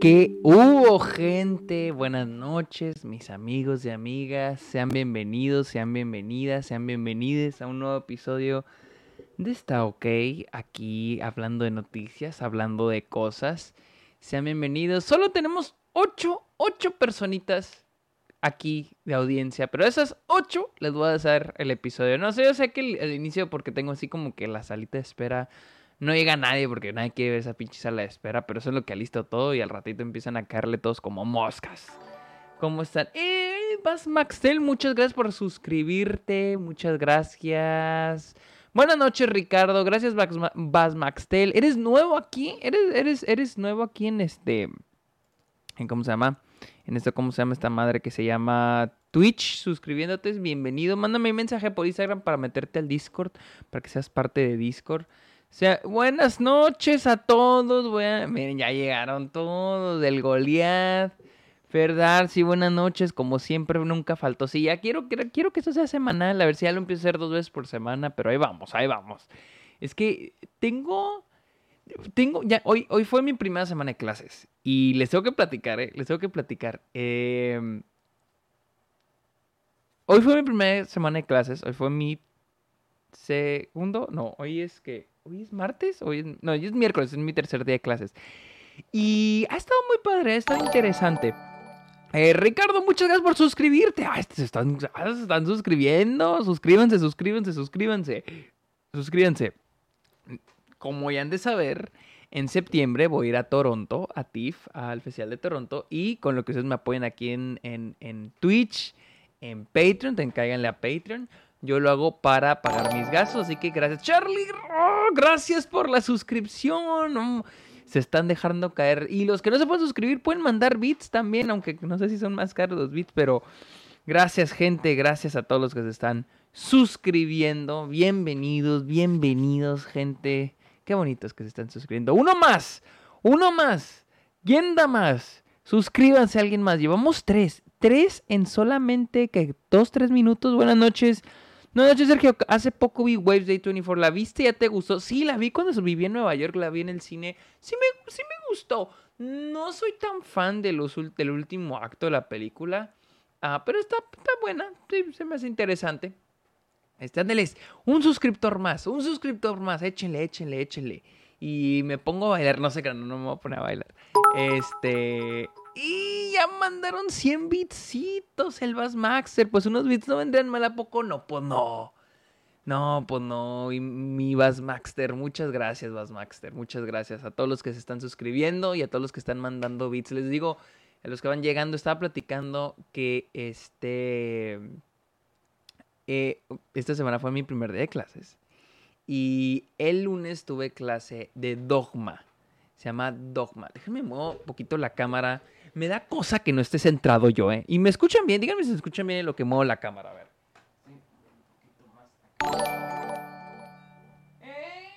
¿Qué hubo, gente? Buenas noches, mis amigos y amigas. Sean bienvenidos, sean bienvenidas, sean bienvenidos a un nuevo episodio de Está OK. Aquí hablando de noticias, hablando de cosas. Sean bienvenidos. Solo tenemos ocho, ocho personitas aquí de audiencia, pero esas ocho les voy a hacer el episodio. No sé, yo sé que el inicio, porque tengo así como que la salita de espera no llega nadie porque nadie quiere ver esa pinche sala de espera, pero eso es lo que alisto todo y al ratito empiezan a caerle todos como moscas. ¿Cómo están? Eh, Bas Maxtel, muchas gracias por suscribirte, muchas gracias. Buenas noches, Ricardo. Gracias, Bas Maxtel. ¿Eres nuevo aquí? ¿Eres, eres, eres nuevo aquí en este. En ¿Cómo se llama? En esto, ¿cómo se llama esta madre que se llama Twitch? Suscribiéndote, bienvenido. Mándame un mensaje por Instagram para meterte al Discord, para que seas parte de Discord. O sea, buenas noches a todos. Miren, ya llegaron todos del Goliath. Verdad, sí, buenas noches. Como siempre, nunca faltó. Sí, ya quiero, quiero, quiero que eso sea semanal. A ver si ya lo empiezo a hacer dos veces por semana. Pero ahí vamos, ahí vamos. Es que tengo. Tengo. Ya, hoy, hoy fue mi primera semana de clases. Y les tengo que platicar, ¿eh? Les tengo que platicar. Eh, hoy fue mi primera semana de clases. Hoy fue mi segundo. No, hoy es que hoy es martes, hoy no, hoy es miércoles, es mi tercer día de clases. Y ha estado muy padre, ha estado interesante. Eh, Ricardo, muchas gracias por suscribirte. Ah, se están, ah, se están suscribiendo. Suscríbanse, suscríbanse, suscríbanse. Suscríbanse. Como ya han de saber, en septiembre voy a ir a Toronto, a TIFF, al Festival de Toronto. Y con lo que ustedes me apoyen aquí en, en, en Twitch, en Patreon, te cáiganle a Patreon. Yo lo hago para pagar mis gastos, así que gracias. Charlie, gracias por la suscripción. Oh, se están dejando caer. Y los que no se pueden suscribir pueden mandar bits también, aunque no sé si son más caros los bits, pero gracias gente, gracias a todos los que se están suscribiendo. Bienvenidos, bienvenidos gente. Qué bonitos que se están suscribiendo. Uno más, uno más. ¿Quién da más? Suscríbanse a alguien más. Llevamos tres. Tres en solamente que dos, tres minutos. Buenas noches. No, noches, Sergio. Hace poco vi Waves Day 24. ¿La viste? ¿Ya te gustó? Sí, la vi cuando viví en Nueva York. La vi en el cine. Sí me, sí me gustó. No soy tan fan de los, del último acto de la película. Ah, pero está, está buena. Sí, se me hace interesante. Estándeles. Un suscriptor más. Un suscriptor más. Échenle, échenle, échenle. Y me pongo a bailar. No sé, no, no me voy a poner a bailar. Este. Y ya mandaron 100 bitsitos el Bassmaster. Pues unos bits no vendrían mal a poco. No, pues no. No, pues no. Y mi Bassmaster. Muchas gracias, Bassmaster. Muchas gracias a todos los que se están suscribiendo y a todos los que están mandando bits. Les digo, a los que van llegando, estaba platicando que este. Eh, esta semana fue mi primer día de clases. Y el lunes tuve clase de dogma. Se llama Dogma. Déjenme mover un poquito la cámara me da cosa que no esté centrado yo, ¿eh? Y me escuchan bien, díganme si escuchan bien lo que muevo la cámara, a ver. Eh,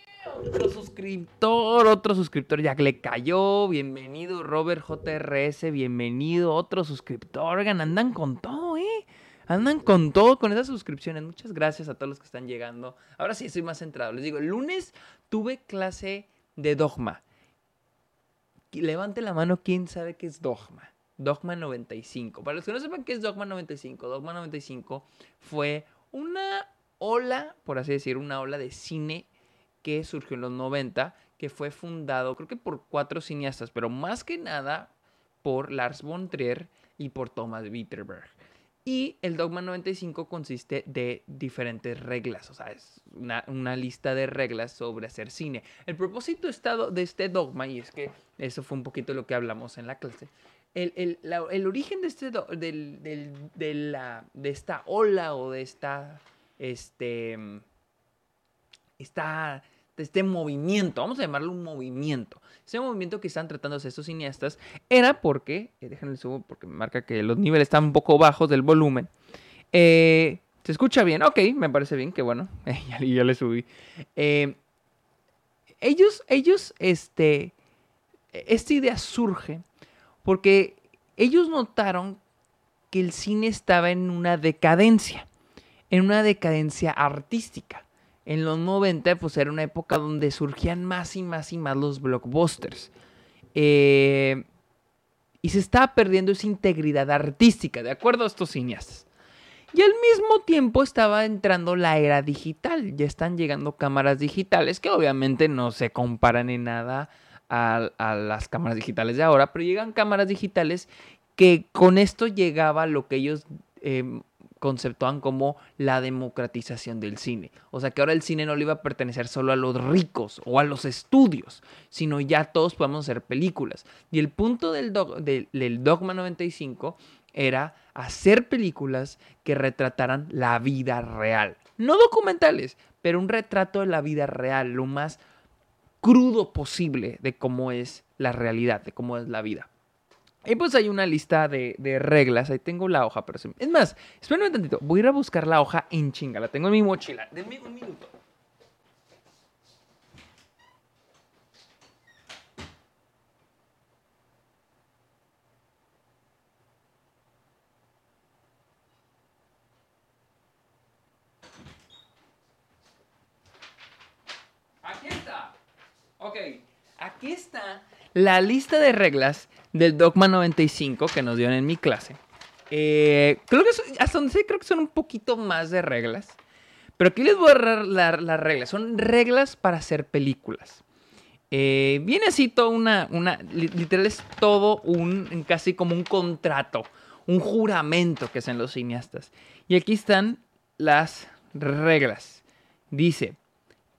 otro suscriptor, otro suscriptor ya le cayó. Bienvenido, Robert JRS, bienvenido, otro suscriptor. Oigan, andan con todo, ¿eh? Andan con todo con esas suscripciones. Muchas gracias a todos los que están llegando. Ahora sí estoy más centrado. Les digo, el lunes tuve clase de dogma. Levante la mano, ¿quién sabe qué es Dogma? Dogma 95. Para los que no sepan qué es Dogma 95, Dogma 95 fue una ola, por así decir, una ola de cine que surgió en los 90, que fue fundado, creo que por cuatro cineastas, pero más que nada por Lars von Trier y por Thomas Witterberg. Y el Dogma 95 consiste de diferentes reglas, o sea, es una, lista de reglas sobre hacer cine. El propósito de este dogma, y es que eso fue un poquito lo que hablamos en la clase, el, origen de, este de, la, de esta ola o de esta, este, esta este movimiento, vamos a llamarlo un movimiento. Ese movimiento que están tratando estos cineastas era porque, eh, déjenme subo porque me marca que los niveles están un poco bajos del volumen. Eh, ¿Se escucha bien? Ok, me parece bien, que bueno, ya, ya, le subí. Eh, ellos, ellos, este, esta idea surge porque ellos notaron que el cine estaba en una decadencia, en una decadencia artística en los 90 pues era una época donde surgían más y más y más los blockbusters. Eh, y se estaba perdiendo esa integridad artística, de acuerdo a estos cineastas. Y al mismo tiempo estaba entrando la era digital. Ya están llegando cámaras digitales que obviamente no se comparan en nada a, las cámaras digitales de ahora, pero llegan cámaras digitales que con esto llegaba lo que ellos eh, conceptuaban como la democratización del cine. O sea que ahora el cine no le iba a pertenecer solo a los ricos o a los estudios, sino ya todos podemos hacer películas. Y el punto del, del Dogma 95 era hacer películas que retrataran la vida real. No documentales, pero un retrato de la vida real, lo más crudo posible de cómo es la realidad, de cómo es la vida. Y pues hay una lista de, reglas. Ahí tengo la hoja, pero... Es más, espérenme un tantito. Voy a ir a buscar la hoja en chinga. La tengo en mi mochila. Denme un minuto. Aquí está. Ok, aquí está la lista de reglas del Dogma 95 que nos dieron en mi clase. Eh, creo que hasta donde sé, creo que son un poquito más de reglas. Pero aquí les voy a dar las reglas. Son reglas para hacer películas. Eh, viene así todo una, una, literal es todo un, casi como un contrato, un juramento que hacen los cineastas. Y aquí están las reglas. Dice,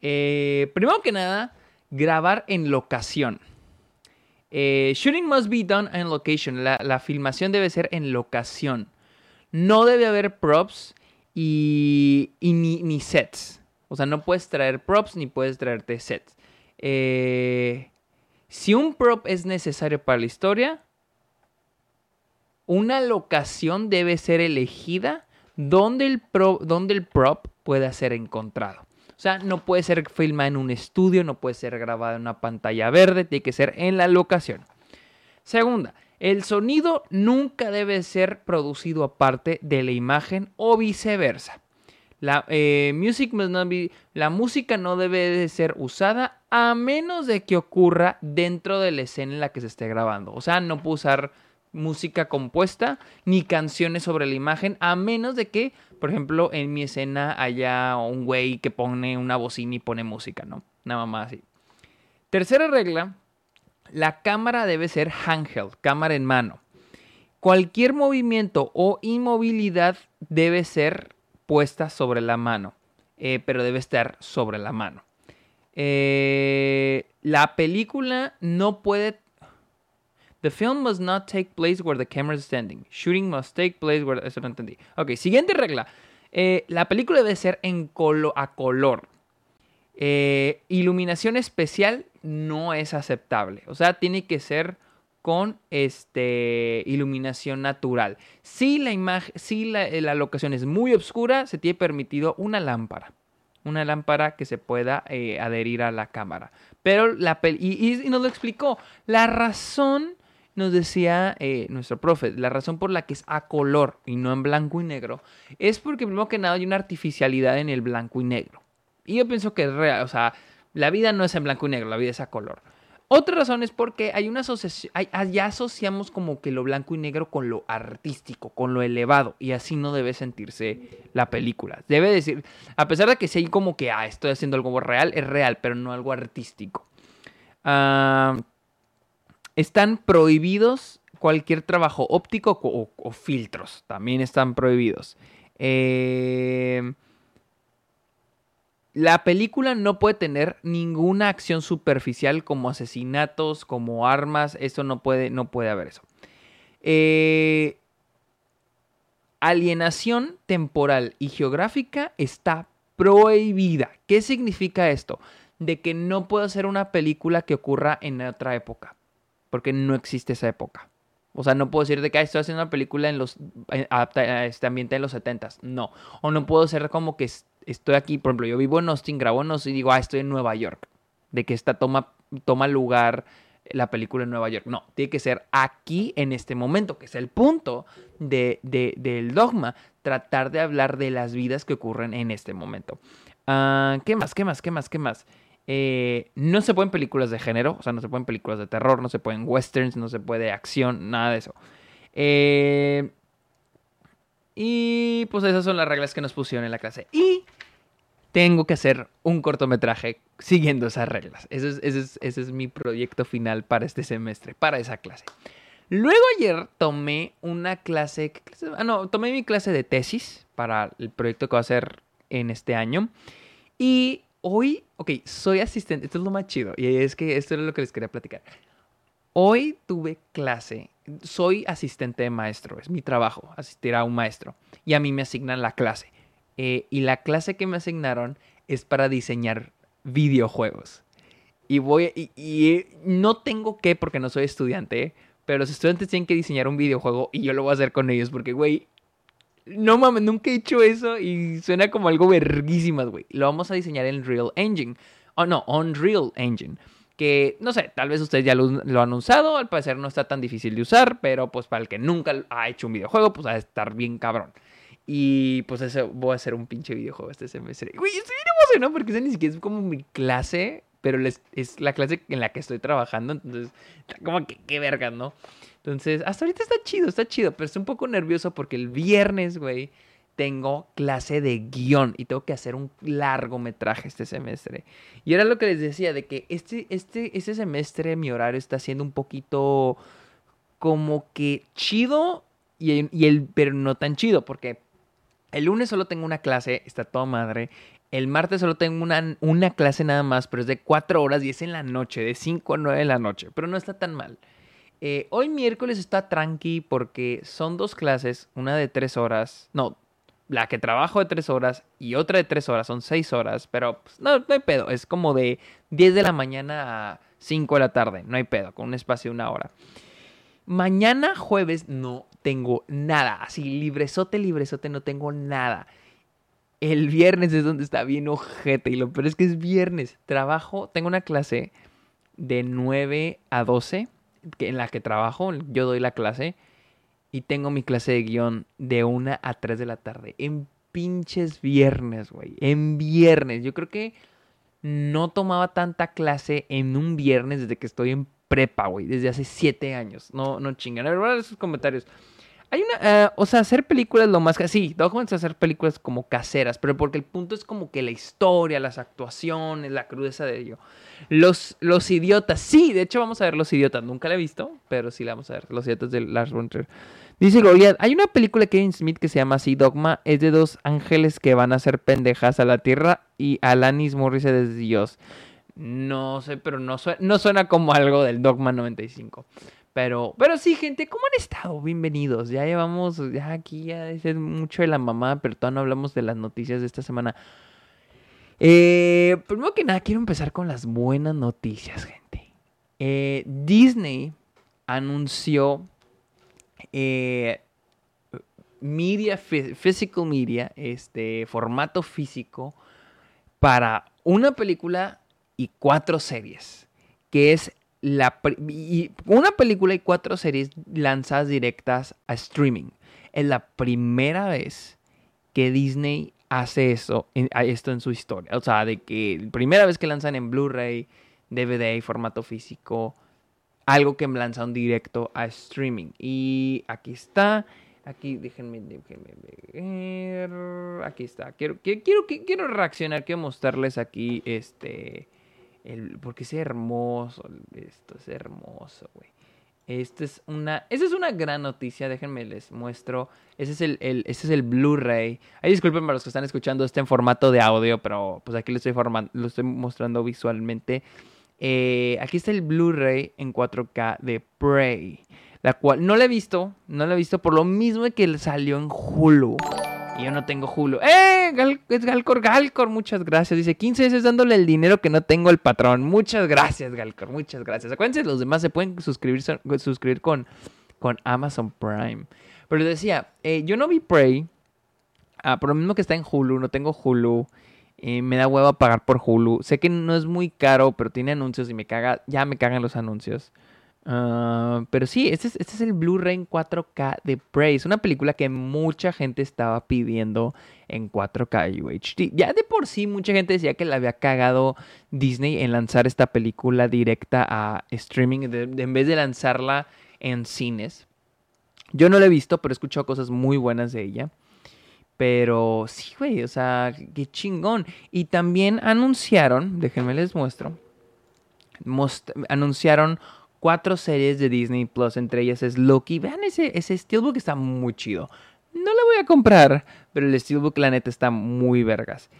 eh, primero que nada, grabar en locación. Eh, shooting must be done in location. La, filmación debe ser en locación. No debe haber props y, ni, sets. O sea, no puedes traer props ni puedes traerte sets. Eh, si un prop es necesario para la historia, una locación debe ser elegida donde el, donde el prop pueda ser encontrado. O sea, no puede ser filmada en un estudio, no puede ser grabada en una pantalla verde, tiene que ser en la locación. Segunda, el sonido nunca debe ser producido aparte de la imagen o viceversa. La, eh, música no debe de ser usada a menos de que ocurra dentro de la escena en la que se esté grabando. O sea, no puedo usar música compuesta ni canciones sobre la imagen a menos de que por ejemplo, en mi escena haya un güey que pone una bocina y pone música, ¿no? Nada más así. Tercera regla, la cámara debe ser handheld, cámara en mano. Cualquier movimiento o inmovilidad debe ser puesta sobre la mano, eh, pero debe estar sobre la mano. Eh, la película no puede The film must not take place where the camera is standing. Shooting must take place where... Eso no entendí. Ok, siguiente regla. Eh, la película debe ser en a color. Eh, iluminación especial no es aceptable. O sea, tiene que ser con este, iluminación natural. Si la, imagen, si la, la, locación es muy oscura, se tiene permitido una lámpara. Una lámpara que se pueda eh, adherir a la cámara. Pero la y, y, nos lo explicó. La razón nos decía eh, nuestro profe, la razón por la que es a color y no en blanco y negro es porque primero que nada hay una artificialidad en el blanco y negro. Y yo pienso que es real, o sea, la vida no es en blanco y negro, la vida es a color. Otra razón es porque hay una asociación, ya asociamos como que lo blanco y negro con lo artístico, con lo elevado, y así no debe sentirse la película. Debe decir, a pesar de que sea como que, ah, estoy haciendo algo real, es real, pero no algo artístico. Ah están prohibidos cualquier trabajo óptico o, filtros. También están prohibidos. Eh, la película no puede tener ninguna acción superficial como asesinatos, como armas. Eso no puede, no puede haber eso. Eh, alienación temporal y geográfica está prohibida. ¿Qué significa esto? De que no puedo hacer una película que ocurra en otra época porque no existe esa época. O sea, no puedo decir de que estoy haciendo una película en los a este ambiente de los 70 No. O no puedo ser como que estoy aquí, por ejemplo, yo vivo en Austin, grabo en Austin y digo, ah, estoy en Nueva York. De que esta toma, toma lugar la película en Nueva York. No, tiene que ser aquí en este momento, que es el punto de, del dogma, tratar de hablar de las vidas que ocurren en este momento. Ah, ¿Qué más? ¿Qué más? ¿Qué más? ¿Qué más? Eh, no se pueden películas de género, o sea, no se pueden películas de terror, no se pueden westerns, no se puede acción, nada de eso. Eh, y pues esas son las reglas que nos pusieron en la clase. Y tengo que hacer un cortometraje siguiendo esas reglas. Ese es, es, es mi proyecto final para este semestre, para esa clase. Luego ayer tomé una clase, ah, no, tomé mi clase de tesis para el proyecto que voy a hacer en este año. Y hoy, ok, soy asistente, esto es lo más chido, y es que esto es lo que les quería platicar. Hoy tuve clase, soy asistente de maestro, es mi trabajo, asistir a un maestro, y a mí me asignan la clase. Eh, y la clase que me asignaron es para diseñar videojuegos. Y voy, y, y no tengo que, porque no soy estudiante, pero los estudiantes tienen que diseñar un videojuego y yo lo voy a hacer con ellos porque, güey, no mames, nunca he hecho eso y suena como algo verguísimas, güey. Lo vamos a diseñar en Real Engine. O oh, no, Unreal Engine. Que, no sé, tal vez ustedes ya lo, han usado, al parecer no está tan difícil de usar, pero pues para el que nunca ha hecho un videojuego, pues va a estar bien cabrón. Y pues eso, voy a hacer un pinche videojuego este semestre. Güey, estoy bien emocionado porque ese ni siquiera es como mi clase pero es la clase en la que estoy trabajando, entonces, como que qué verga, ¿no? Entonces, hasta ahorita está chido, está chido, pero estoy un poco nervioso porque el viernes, güey, tengo clase de guion y tengo que hacer un largometraje este semestre. Y era lo que les decía, de que este, este, este semestre mi horario está siendo un poquito como que chido y, el, pero no tan chido, porque el lunes solo tengo una clase, está toda madre. El martes solo tengo una, una clase nada más, pero es de 4 horas y es en la noche, de 5 a 9 de la noche, pero no está tan mal. Eh, hoy miércoles está tranqui porque son dos clases, una de 3 horas, no, la que trabajo de 3 horas y otra de 3 horas, son 6 horas, pero pues, no, no hay pedo, es como de 10 de la mañana a 5 de la tarde, no hay pedo, con un espacio de una hora. Mañana jueves no tengo nada, así libresote, libresote, no tengo nada. El viernes es donde está bien ojete. Y lo peor es que es viernes. Trabajo, tengo una clase de 9 a 12 en la que trabajo. Yo doy la clase. Y tengo mi clase de guion de 1 a 3 de la tarde. En pinches viernes, güey. En viernes. Yo creo que no tomaba tanta clase en un viernes desde que estoy en prepa, güey. Desde hace 7 años. No, no chingan. A ver, esos comentarios. Hay una, eh, o sea, hacer películas lo más sí, a hacer películas como caseras, pero porque el punto es como que la historia, las actuaciones, la crudeza de ello. Los, los idiotas, sí, de hecho vamos a ver Los idiotas, nunca la he visto, pero sí la vamos a ver, Los idiotas de Lars von Dice Goliath, hay una película de Kevin Smith que se llama así, Dogma, es de dos ángeles que van a hacer pendejas a la tierra y Alanis Morissette es Dios. No sé, pero no no suena como algo del Dogma 95. Pero, pero sí, gente, ¿cómo han estado? Bienvenidos. Ya llevamos, ya aquí ya es mucho de la mamá, pero todavía no hablamos de las noticias de esta semana. Eh, primero que nada, quiero empezar con las buenas noticias, gente. Eh, Disney anunció eh, media, physical media, este formato físico para una película y cuatro series, que es la, y una película y cuatro series lanzadas directas a streaming. Es la primera vez que Disney hace eso, esto en su historia. O sea, de que primera vez que lanzan en Blu-ray, DVD formato físico, algo que lanzan directo a streaming. Y aquí está. Aquí, déjenme, déjenme ver. Aquí está. Quiero, quiero, quiero, quiero reaccionar, quiero mostrarles aquí este porque es hermoso. Esto es hermoso, güey. Esto es una, esta es una gran noticia, déjenme les muestro. Ese es el, este es el Blu-ray. Ay, disculpen para los que están escuchando este en formato de audio, pero pues aquí lo estoy, lo estoy mostrando visualmente. Eh, aquí está el Blu-ray en 4K de Prey. La cual no la he visto, no la he visto por lo mismo que salió en Hulu yo no tengo Hulu. ¡Eh! es Galcor, Galcor, muchas gracias. Dice 15 veces dándole el dinero que no tengo el patrón. Muchas gracias, Galcor, muchas gracias. Acuérdense, los demás se pueden suscribir, suscribir con, con Amazon Prime. Pero decía, eh, yo no vi Prey. Ah, por lo mismo que está en Hulu, no tengo Hulu. Eh, me da hueva pagar por Hulu. Sé que no es muy caro, pero tiene anuncios y me caga. Ya me cagan los anuncios. Ah, pero sí, este es, este es el Blu-ray en 4K de. Es una película que mucha gente estaba pidiendo en 4K UHD. Ya de por sí mucha gente decía que le había cagado Disney en lanzar esta película directa a streaming en vez de lanzarla en cines. Yo no la he visto, pero he escuchado cosas muy buenas de ella. Pero sí, güey, o sea, qué chingón. Y también anunciaron, déjenme les muestro, anunciaron cuatro series de Disney Plus, entre ellas es Loki. Vean ese, ese Steelbook, está muy chido. No lo voy a comprar, pero el Steelbook, la neta, está muy vergas.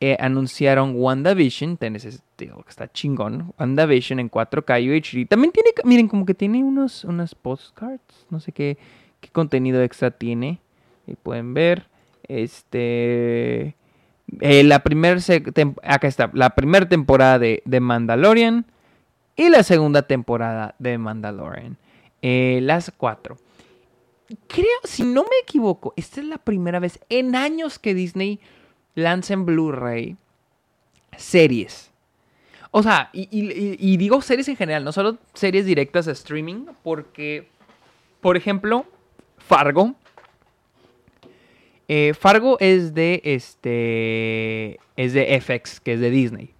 Eh, anunciaron WandaVision, tenés Steelbook, está chingón. WandaVision en 4K UHD. También tiene, miren, como que tiene unos, postcards, no sé qué, qué contenido extra tiene. Y pueden ver. Este. Eh, la primera. Acá está. La primera temporada de, de Mandalorian y la segunda temporada de Mandalorian. Eh, las cuatro. Creo, si no me equivoco, esta es la primera vez en años que Disney lanza en Blu-ray series. O sea, y, digo series en general, no solo series directas a streaming, porque, por ejemplo, Fargo. Eh, Fargo es de este. Es de FX, que es de Disney.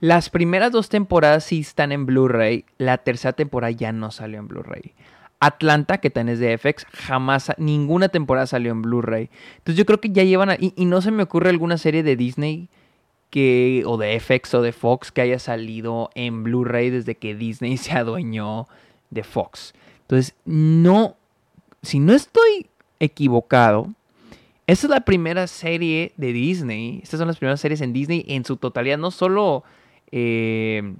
Las primeras dos temporadas sí están en Blu-ray. La tercera temporada ya no salió en Blu-ray. Atlanta, que también es de FX, jamás, ninguna temporada salió en Blu-ray. Entonces yo creo que ya llevan, y, no se me ocurre alguna serie de Disney que, o de FX o de Fox que haya salido en Blu-ray desde que Disney se adueñó de Fox. Entonces, no, si no estoy equivocado, esta es la primera serie de Disney, estas son las primeras series en Disney en su totalidad, no solo eh,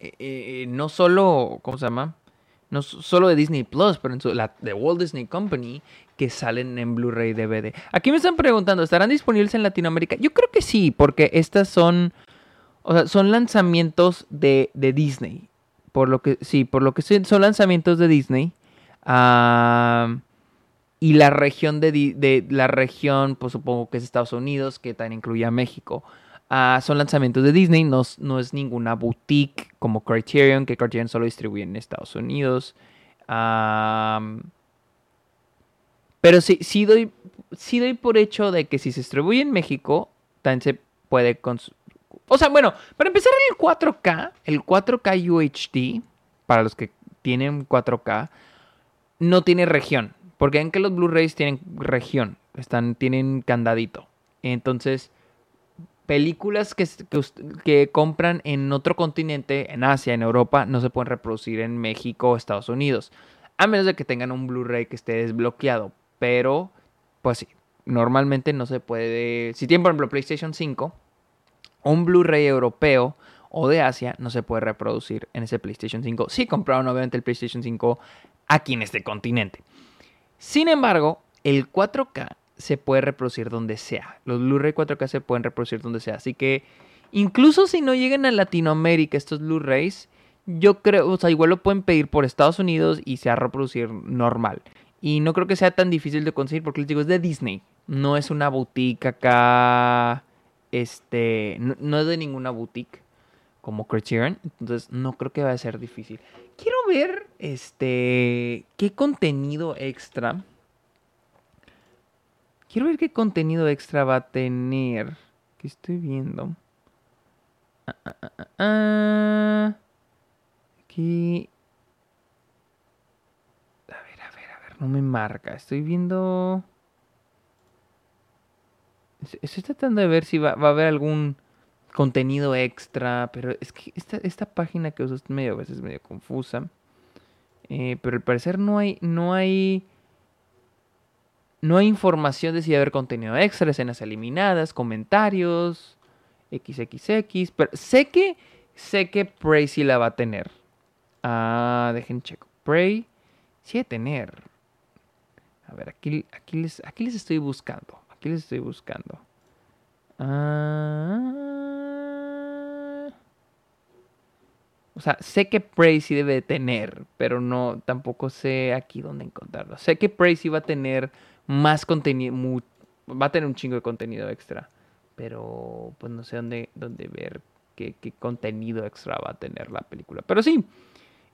eh, eh, no solo, ¿cómo se llama? No solo de Disney Plus, pero en la, de Walt Disney Company que salen en Blu-ray DVD. Aquí me están preguntando, ¿estarán disponibles en Latinoamérica? Yo creo que sí, porque estas son, o sea, son lanzamientos de, Disney. Por lo que, sí, por lo que son lanzamientos de Disney. y la región de, de, la región, pues supongo que es Estados Unidos, que también incluye a México. Son lanzamientos de Disney, no, no, es ninguna boutique como Criterion, que Criterion solo distribuye en Estados Unidos. pero sí, sí, doy, sí doy por hecho de que si se distribuye en México, también se puede... O sea, bueno, para empezar el 4K, el 4K UHD, para los que tienen 4K, no tiene región. Porque en que los Blu-rays tienen región, están, tienen candadito. Entonces, películas que, que, compran en otro continente, en Asia, en Europa, no se pueden reproducir en México o Estados Unidos. A menos de que tengan un Blu-ray que esté desbloqueado. Pero, pues sí, normalmente no se puede. Si tienen, por ejemplo, PlayStation 5, un Blu-ray europeo o de Asia no se puede reproducir en ese PlayStation 5. Si compraron, obviamente, el PlayStation 5 aquí en este continente. Sin embargo, el 4K se puede reproducir donde sea. Los Blu-ray 4K se pueden reproducir donde sea. Así que incluso si no llegan a Latinoamérica estos Blu-rays, yo creo, o sea, igual lo pueden pedir por Estados Unidos y se va a reproducir normal. Y no creo que sea tan difícil de conseguir porque les digo, es de Disney. No es una boutique acá. Este. No, es de ninguna boutique como Criterion. Entonces no creo que va a ser difícil. Quiero ver este. qué contenido extra Quiero ver qué contenido extra va a tener. ¿Qué estoy viendo? Ah, ah, ah, ah, Aquí. A ver, a ver, a ver. No me marca. Estoy viendo. Estoy tratando de ver si va, a haber algún contenido extra. Pero es que esta, esta página que uso es medio a veces medio confusa. Eh, pero al parecer no hay. No hay no hay información de si a haber contenido extra, escenas eliminadas, comentarios, XXX. Pero sé que, sé que Prey sí la va a tener. Ah, dejen checo. Prey sí va a tener. A ver, aquí, aquí, les, aquí les estoy buscando. Aquí les estoy buscando. Ah, o sea, sé que Prey sí debe tener, pero no, tampoco sé aquí dónde encontrarlo. Sé que Prey sí va a tener más contenido, va a tener un chingo de contenido extra. Pero pues no sé dónde, dónde ver qué, contenido extra va a tener la película. Pero sí,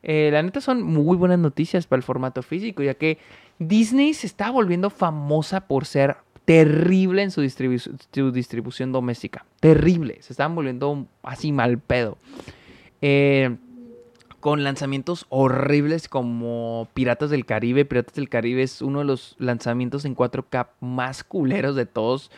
eh, la neta son muy buenas noticias para el formato físico, ya que Disney se está volviendo famosa por ser terrible en su, distribución doméstica. Terrible. Se estaban volviendo así mal pedo. Eh, con lanzamientos horribles como Piratas del Caribe. Piratas del Caribe es uno de los lanzamientos en 4K más culeros de todos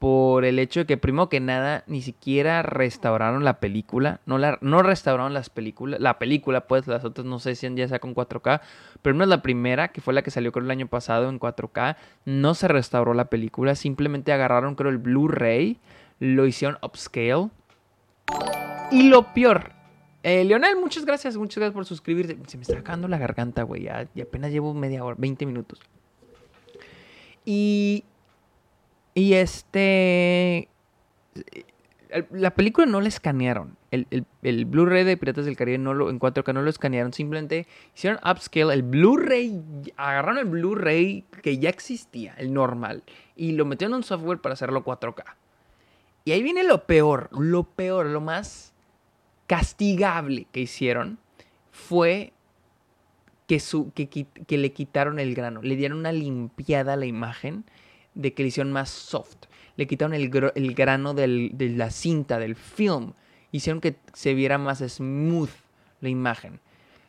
por el hecho de que primero que nada ni siquiera restauraron la película, no, la, no restauraron las películas, la película pues las otras no sé si ya sea con 4K, pero no es la primera, que fue la que salió creo el año pasado en 4K, no se restauró la película, simplemente agarraron creo el Blu-ray, lo hicieron upscale. Y lo peor, eh, Leonel, muchas gracias, muchas gracias por suscribirse, se me está sacando la garganta güey, ya, apenas llevo media hora, 20 minutos. Y y este. La película no la escanearon. El, Blu-ray de Piratas del Caribe no lo, en 4K no lo escanearon. Simplemente hicieron upscale. El Blu-ray. Agarraron el Blu-ray que ya existía, el normal. Y lo metieron en un software para hacerlo 4K. Y ahí viene lo peor. Lo peor, lo más castigable que hicieron fue que, su, que, que le quitaron el grano. Le dieron una limpiada a la imagen de que le hicieron más soft. Le quitaron el, grano de la cinta, del film. Hicieron que se viera más smooth la imagen.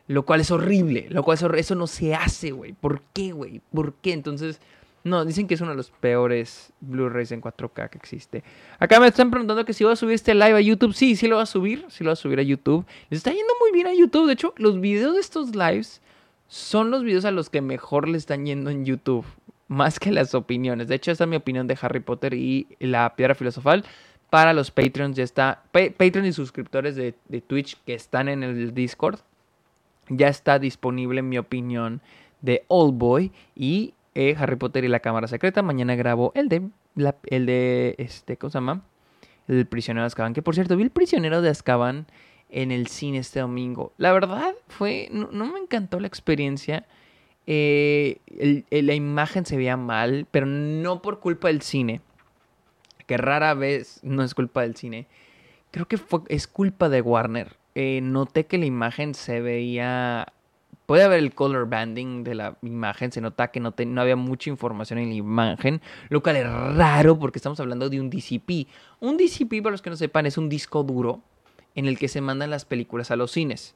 Lo cual es horrible. Lo cual es Eso no se hace, güey. ¿Por qué, güey? ¿Por qué? Entonces, no, dicen que es uno de los peores Blu-rays en 4K que existe. Acá me están preguntando que si voy a subir este live a YouTube. Sí, sí lo voy a subir. Sí lo voy a subir a YouTube. Les está yendo muy bien a YouTube. De hecho, los videos de estos lives son los videos a los que mejor le están yendo en YouTube más que las opiniones. De hecho, esta es mi opinión de Harry Potter y la piedra filosofal. Para los Patreons ya está. Y suscriptores de, Twitch que están en el Discord. Ya está disponible mi opinión de Old Boy y eh, Harry Potter y la Cámara Secreta. Mañana grabo el de. el de. Este, ¿Cómo se llama? El prisionero de Azkaban. Que por cierto, vi el prisionero de Azkaban en el cine este domingo. La verdad fue. no me encantó la experiencia. Eh, la imagen se veía mal, pero no por culpa del cine, que rara vez no es culpa del cine. Creo que fue, es culpa de Warner. Eh, noté que la imagen se veía... Puede haber el color banding de la imagen, se nota que no, no había mucha información en la imagen, lo cual es raro porque estamos hablando de un DCP. Un DCP, para los que no sepan, es un disco duro en el que se mandan las películas a los cines.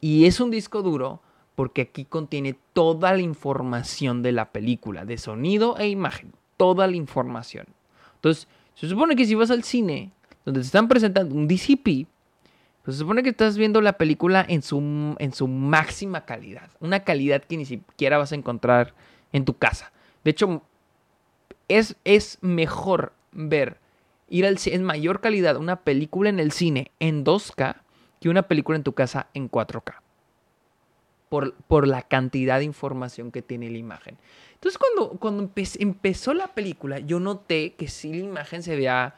Y es un disco duro porque aquí contiene toda la información de la película, de sonido e imagen, toda la información. Entonces, se supone que si vas al cine, donde te están presentando un DCP, pues se supone que estás viendo la película en su, en su máxima calidad, una calidad que ni siquiera vas a encontrar en tu casa. De hecho, es, es mejor ver, ir al en mayor calidad una película en el cine en 2K que una película en tu casa en 4K por, la cantidad de información que tiene la imagen. Entonces cuando, cuando empezó la película, yo noté que sí la imagen se veía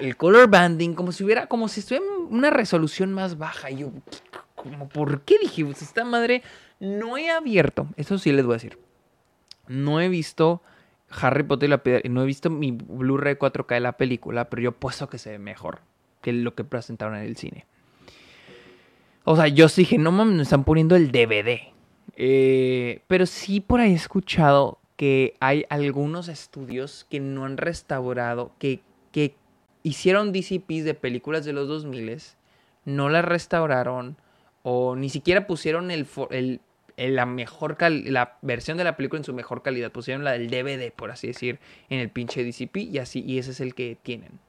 el color banding, como si hubiera, como si estuviera en una resolución más baja. Y yo, como, ¿por qué dije? Pues esta madre no he abierto, eso sí les voy a decir. No he visto Harry Potter y la piedra, no he visto mi Blu-ray 4K de la película, pero yo puesto que se ve mejor que lo que presentaron en el cine. O sea, yo sí dije, no mames, me están poniendo el DVD. Eh, pero sí por ahí he escuchado que hay algunos estudios que no han restaurado, que, que hicieron DCPs de películas de los 2000, no las restauraron o ni siquiera pusieron el, la mejor la versión de la película en su mejor calidad, pusieron la del DVD, por así decir, en el pinche DCP y así, y ese es el que tienen.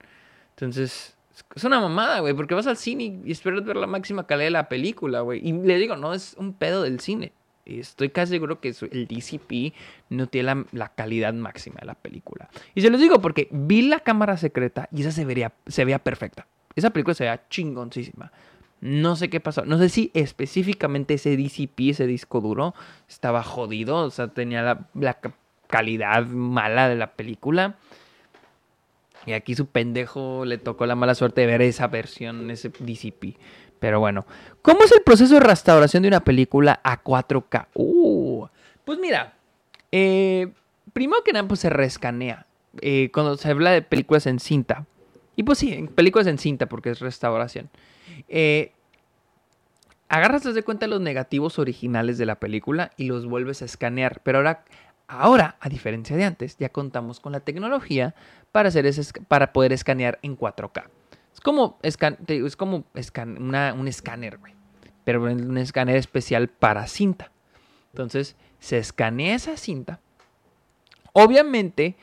Entonces, es una mamada, güey, porque vas al cine y esperas ver la máxima calidad de la película, güey. Y le digo, no es un pedo del cine. Estoy casi seguro que el DCP no tiene la, calidad máxima de la película. Y se los digo porque vi la cámara secreta y esa se, vería, se veía perfecta. Esa película se veía chingoncísima. No sé qué pasó. No sé si específicamente ese DCP, ese disco duro, estaba jodido. O sea, tenía la, la calidad mala de la película. Y aquí su pendejo le tocó la mala suerte de ver esa versión, ese DCP. Pero bueno, ¿cómo es el proceso de restauración de una película a 4K? Uh, pues mira, eh, primero que nada, pues se rescanea. Eh, cuando se habla de películas en cinta, Y pues sí, en películas en cinta porque es restauración. Eh, agarras desde cuenta los negativos originales de la película y los vuelves a escanear. Pero ahora, ahora, a diferencia de antes, ya contamos con la tecnología para, hacer ese, para poder escanear en 4K. Es como, es como un escáner, güey. Pero un escáner especial para cinta. Entonces, se escanea esa cinta. Obviamente,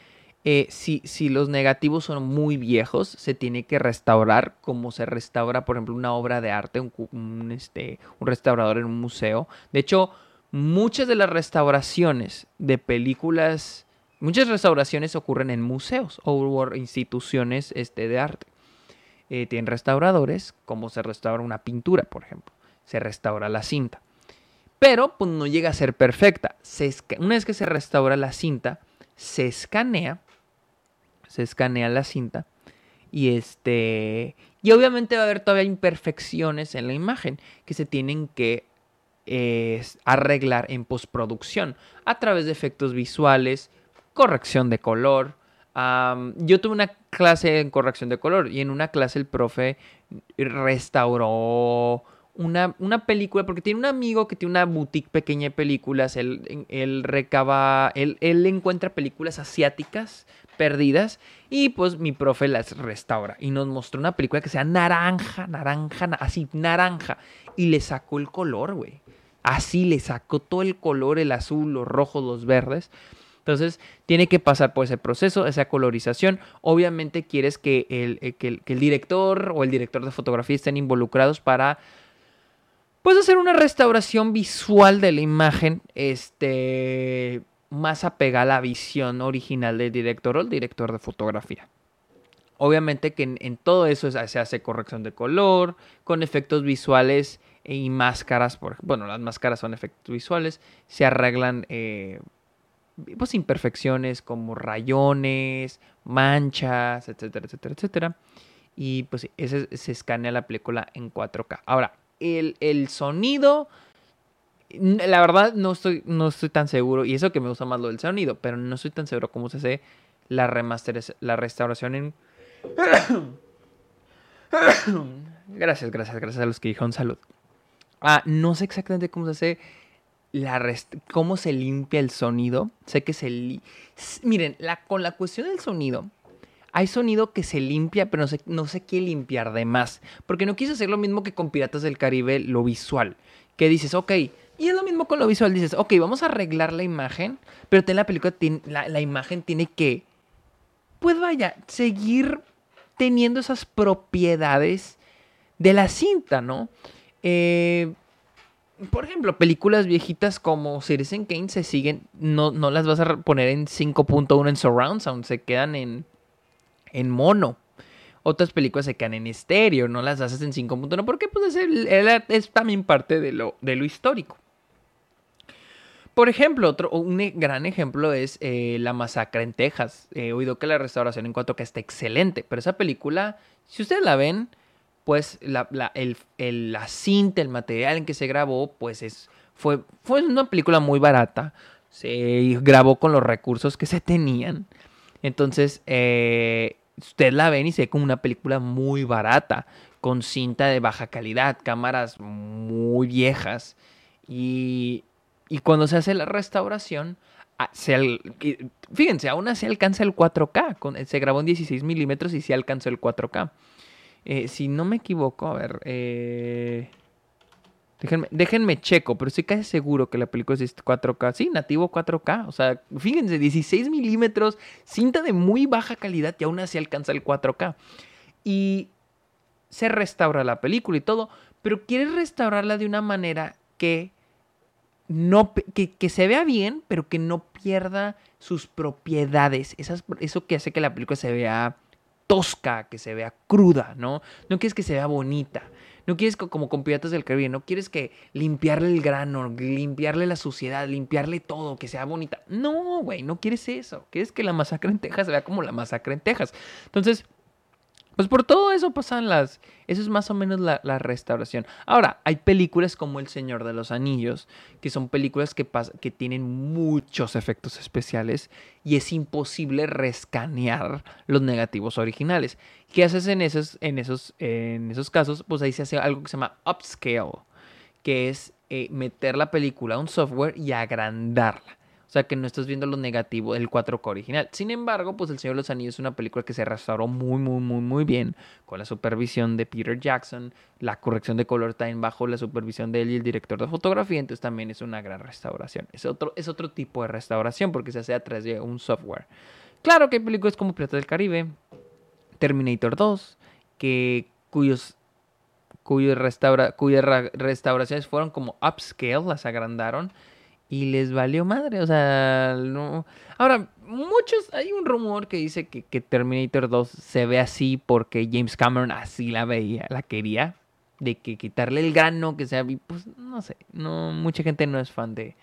eh, si, si, los negativos son muy viejos, se tiene que restaurar como se restaura, por ejemplo, una obra de arte, un, este, un restaurador en un museo. De hecho, muchas de las restauraciones de películas, muchas restauraciones ocurren en museos o instituciones este, de arte. Eh, tienen restauradores, como se restaura una pintura, por ejemplo. Se restaura la cinta. Pero pues, no llega a ser perfecta. una vez que se restaura la cinta, se escanea se escanea la cinta y este y obviamente va a haber todavía imperfecciones en la imagen que se tienen que arreglar en postproducción a través de efectos visuales, corrección de color. yo tuve una clase en corrección de color y en una clase el profe restauró una, una, película, porque tiene un amigo que tiene una boutique pequeña de películas, él, él recaba, él, él encuentra películas asiáticas perdidas y pues mi profe las restaura y nos mostró una película que sea naranja, naranja, así naranja y le sacó el color, güey. Así le sacó todo el color, el azul, los rojos, los verdes. Entonces, tiene que pasar por ese proceso, esa colorización. Obviamente quieres que el, eh, que el, director o el director de fotografía estén involucrados para, pues, hacer una restauración visual de la imagen, este, más apega a la visión original del director o el director de fotografía. Obviamente que en, todo eso se hace corrección de color, con efectos visuales y máscaras. Bueno, las máscaras son efectos visuales. Se arreglan eh, pues, imperfecciones como rayones, manchas, etcétera, etcétera, etcétera. Y pues ese, se escanea la película en 4K. Ahora, el, el sonido la verdad no estoy, no estoy tan seguro, y eso que me gusta más lo del sonido, pero no estoy tan seguro cómo se hace la, la restauración en... gracias, gracias, gracias a los que dijeron salud. Ah, no sé exactamente cómo se hace la cómo se limpia el sonido. Sé que se... Miren, la, con la cuestión del sonido, hay sonido que se limpia, pero no sé, no sé qué limpiar de más. Porque no quise hacer lo mismo que con Piratas del Caribe, lo visual. Que dices, ok, y es lo mismo con lo visual. Dices, ok, vamos a arreglar la imagen, pero en la película la, imagen tiene que, pues vaya, seguir teniendo esas propiedades de la cinta, ¿no? Eh, por ejemplo, películas viejitas como Citizen Kane se siguen, no, no las vas a poner en 5.1 en surround sound, se quedan en, en mono. Otras películas se quedan en estéreo, no las haces en 5.1 porque pues es, también parte de lo, de lo histórico. Por ejemplo, otro, un e, gran ejemplo es eh, La Masacre en Texas. He oído que la restauración en cuanto que está excelente, pero esa película, si ustedes la ven, pues la, el, la cinta, el material en que se grabó, pues es, fue, fue una película muy barata. Se grabó con los recursos que se tenían. Entonces, eh, usted la ven y se ve como una película muy barata, con cinta de baja calidad, cámaras muy viejas. Y y cuando se hace la restauración, ah, fíjense, aún así alcanza el 4K. se grabó en 16 milímetros y sí alcanzó el 4K. Eh, si no me equivoco, a ver. Eh, déjenme, checo, pero estoy casi seguro que la película es 4K. Sí, nativo 4K. O sea, fíjense, 16 milímetros, cinta de muy baja calidad y aún así alcanza el 4K. Y se restaura la película y todo, pero quieres restaurarla de una manera que no, que, se vea bien, pero que no pierda sus propiedades. Eso que hace que la película se vea tosca, que se vea cruda, ¿no? No quieres que se vea bonita. No quieres como con Piratas del Caribe, no quieres que limpiarle el grano, limpiarle la suciedad, limpiarle todo, que sea bonita. No, güey, no quieres eso. Quieres que la masacre en Texas se vea como la masacre en Texas. Entonces, Pues por todo eso pasan las... Eso es más o menos la, la, restauración. Ahora, hay películas como El Señor de los Anillos, que son películas que, que tienen muchos efectos especiales y es imposible rescanear los negativos originales. ¿Qué haces en esos, en esos, en esos casos? Pues ahí se hace algo que se llama upscale, que es eh, meter la película a un software y agrandarla. O sea que no estás viendo lo negativo del 4K original. Sin embargo, pues El Señor de los Anillos es una película que se restauró muy, muy, muy, muy bien. Con la supervisión de Peter Jackson. La corrección de color time bajo la supervisión de él y el director de fotografía. Entonces también es una gran restauración. Es otro, es otro tipo de restauración porque se hace a través de un software. Claro que hay películas como Pirata del Caribe. Terminator 2. Que, cuyos cuyas restauraciones fueron como upscale, las agrandaron y les valió madre, o sea, no. Ahora, muchos, hay un rumor que dice que, Terminator 2 se ve así porque James Cameron así la veía, la quería, de que quitarle el grano, que sea, pues no sé, no, mucha gente no es fan de,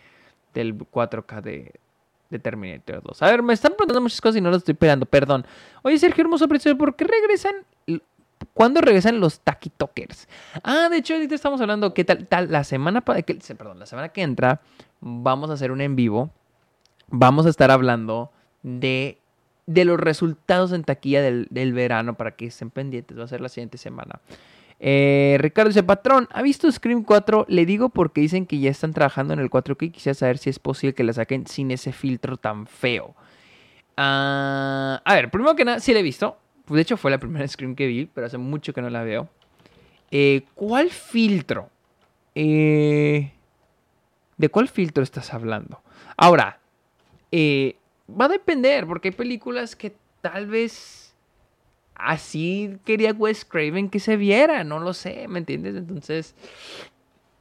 del 4K de, Terminator 2. A ver, me están preguntando muchas cosas y no lo estoy esperando, perdón. Oye, Sergio Hermoso ¿por qué regresan ¿Cuándo regresan los Takitokers? Ah, de hecho, ahorita estamos hablando que tal, tal, la semana, que, perdón, la semana que entra vamos a hacer un en vivo. Vamos a estar hablando de, de los resultados en taquilla del, verano para que estén pendientes. Va a ser la siguiente semana. Eh, Ricardo dice, patrón, ¿ha visto Scream 4? Le digo porque dicen que ya están trabajando en el 4K y quisiera saber si es posible que la saquen sin ese filtro tan feo. Ah, a ver, primero que nada, sí la he visto. De hecho, fue la primera Scream que vi, pero hace mucho que no la veo. Eh, ¿Cuál filtro? Eh, ¿De cuál filtro estás hablando? Ahora, eh, va a depender, porque hay películas que tal vez así quería Wes Craven que se viera, no lo sé, ¿me entiendes? Entonces,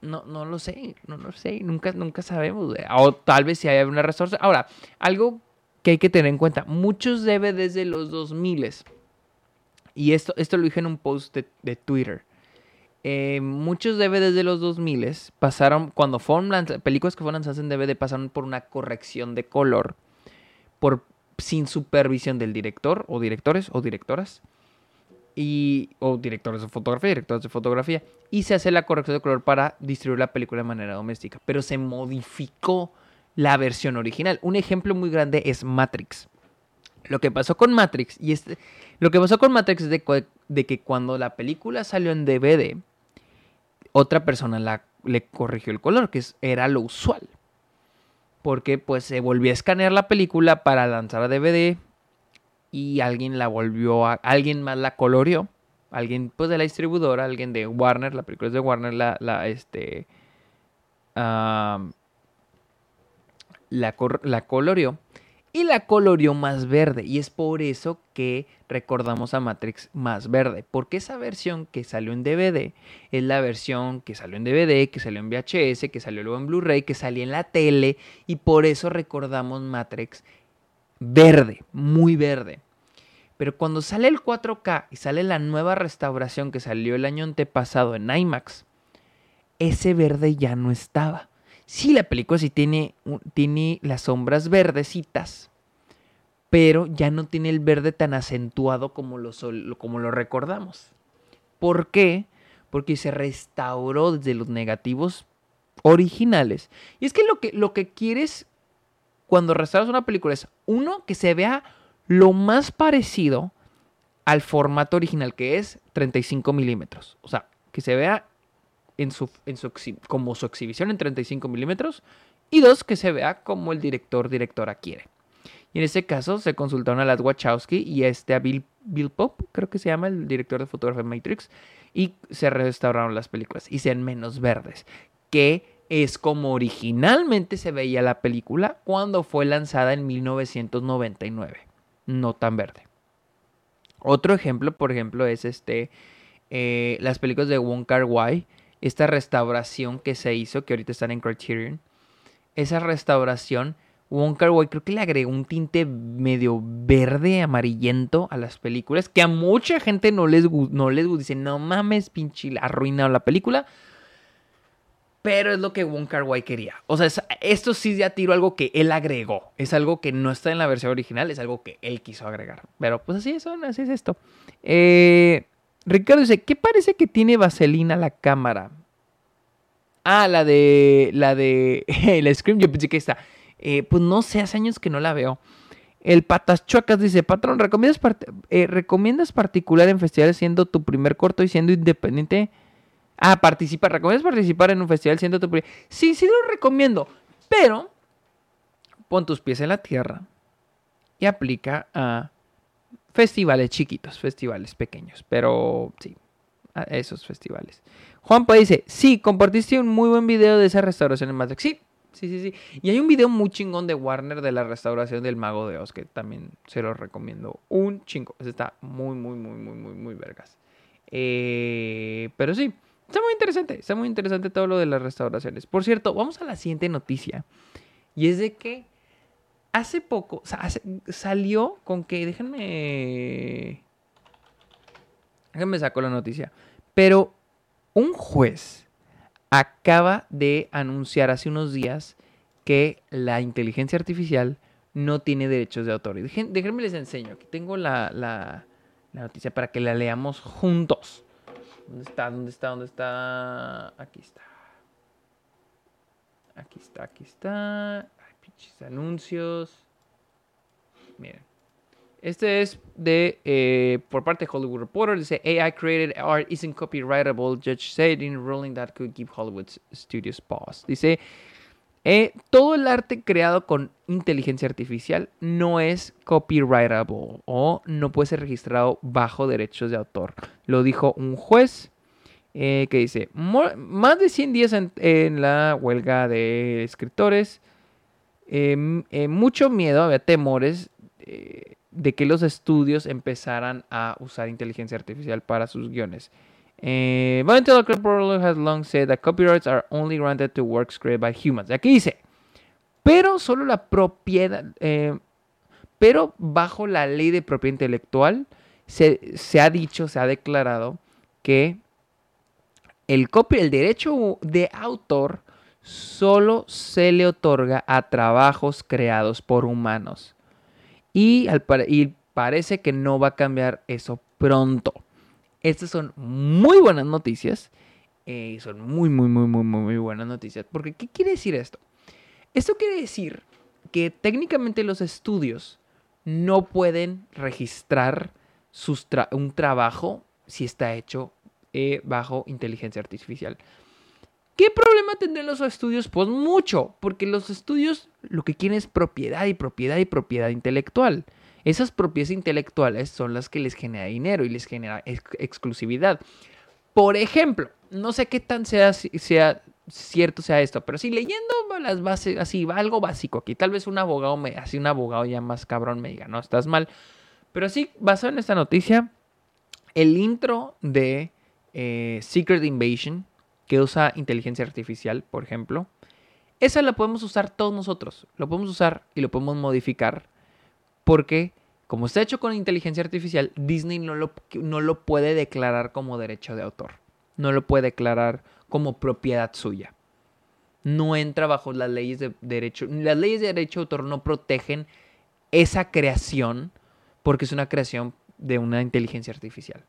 no, no lo sé, no lo sé, nunca, nunca sabemos. O tal vez si hay una resource. Ahora, algo que hay que tener en cuenta, muchos DVDs de los 2000 y esto, esto lo dije en un post de, Twitter. Eh, muchos DVDs de los 2000 pasaron, cuando fueron películas que fueron lanzadas en DVD, pasaron por una corrección de color por, sin supervisión del director o directores o directoras. Y, o directores de fotografía, directores de fotografía. Y se hace la corrección de color para distribuir la película de manera doméstica. Pero se modificó la versión original. Un ejemplo muy grande es Matrix. Lo que pasó con Matrix, y este, lo que pasó con Matrix es de, que cuando la película salió en DVD, otra persona la, le corrigió el color, que era lo usual. Porque pues se volvió a escanear la película para lanzar a DVD y alguien la volvió a, alguien más la coloreó. Alguien pues de la distribuidora, alguien de Warner, la película es de Warner, la, la este, la, la coloreó y la colorió más verde. Y es por eso que recordamos a Matrix más verde. Porque esa versión que salió en DVD es la versión que salió en DVD, que salió en VHS, que salió luego en Blu-ray, que salió en la tele. Y por eso recordamos Matrix verde, muy verde. Pero cuando sale el 4K y sale la nueva restauración que salió el año antepasado en IMAX, ese verde ya no estaba. Sí, la película sí tiene, tiene las sombras verdecitas, pero ya no tiene el verde tan acentuado como lo, como lo recordamos. ¿Por qué? Porque se restauró desde los negativos originales. Y es que lo que, lo que quieres cuando restauras una película es, uno, que se vea lo más parecido al formato original, que es 35 milímetros. O sea, que se vea en su, en su, como su exhibición en 35 milímetros y dos, que se vea como el director directora quiere. Y en este caso se consultaron a las Wachowski y a este Bill, Bill Pop, creo que se llama el director de fotografía Matrix, y se restauraron las películas y sean menos verdes, que es como originalmente se veía la película cuando fue lanzada en 1999, no tan verde. Otro ejemplo, por ejemplo, es este eh, las películas de Wong Kar Wai, esta restauración que se hizo, que ahorita están en Criterion, esa restauración, Wong Kar Wai creo que le agregó un tinte medio verde, amarillento a las películas, que a mucha gente no les, no les gusta. Dicen, no mames, pinche, arruinado la película. pero es lo que Wong Kar quería. O sea, esto sí ya tiro algo que él agregó. Es algo que no está en la versión original, es algo que él quiso agregar. Pero pues así es, así es esto. Eh, Ricardo dice, ¿qué parece que tiene vaselina la cámara? Ah, la de. La de. el Scream, yo pensé que está. Eh, pues no sé, hace años que no la veo. El Patas Chuacas dice, patrón, ¿recomiendas, eh, ¿recomiendas particular en festivales siendo tu primer corto y siendo independiente? Ah, participar. ¿Recomiendas participar en un festival siendo tu primer? Sí, sí lo recomiendo. Pero pon tus pies en la tierra y aplica a festivales chiquitos, festivales pequeños. Pero sí, esos festivales. Juanpa dice, sí, compartiste un muy buen video de esa restauración en Matrix. Sí, Sí, sí, sí. Y hay un video muy chingón de Warner de la restauración del Mago de Oz que también se lo recomiendo. Un chingo. Ese está muy, muy, muy, muy, muy, muy vergas. Eh, pero sí, está muy interesante. Está muy interesante todo lo de las restauraciones. Por cierto, vamos a la siguiente noticia. Y es de que hace poco salió con que, déjenme... Déjenme saco la noticia. Pero un juez acaba de anunciar hace unos días que la inteligencia artificial no tiene derechos de autor. Déjenme les enseño. Aquí tengo la, la, noticia para que la leamos juntos. ¿Dónde está? ¿Dónde está? ¿Dónde está? Aquí está. Aquí está, aquí está. Ay, pinches anuncios. Miren. Este es de eh, por parte de Hollywood Reporter. Dice AI created art isn't copyrightable. Judge said in ruling that could give Hollywood studios pause. Dice eh, todo el arte creado con inteligencia artificial no es copyrightable o no puede ser registrado bajo derechos de autor. Lo dijo un juez eh, que dice más de 100 días en, la huelga de escritores. mucho miedo, había temores de que los estudios empezaran a usar inteligencia artificial para sus guiones. Eh, has long said that copyrights are only granted to works created by humans. Aquí dice, pero solo la propiedad, eh, pero bajo la ley de propiedad intelectual se, ha dicho, se ha declarado que el, copy, el derecho de autor solo se le otorga a trabajos creados por humanos. Y, parece que no va a cambiar eso pronto. Estas son muy buenas noticias. Eh, son muy, muy, muy, muy, muy buenas noticias. Porque, ¿qué quiere decir esto? Esto quiere decir que técnicamente los estudios no pueden registrar un trabajo si está hecho eh, bajo inteligencia artificial. ¿Qué problema tendrán los estudios? Pues mucho, porque los estudios lo que quieren es propiedad y propiedad y propiedad intelectual. Esas propiedades intelectuales son las que les genera dinero y les genera exclusividad. Por ejemplo, no sé qué tan sea, sea cierto sea esto, pero si leyendo las bases, así, algo básico aquí, tal vez un abogado me, así un abogado ya más cabrón me diga, no, estás mal. Pero sí, basado en esta noticia, el intro de eh, Secret Invasion que usa inteligencia artificial, por ejemplo, esa la podemos usar todos nosotros. Lo podemos usar y lo podemos modificar porque, como está hecho con inteligencia artificial, Disney no lo, no lo puede declarar como derecho de autor. No lo puede declarar como propiedad suya. No entra bajo las leyes de derecho. Las leyes de derecho de autor no protegen esa creación porque es una creación de una inteligencia artificial.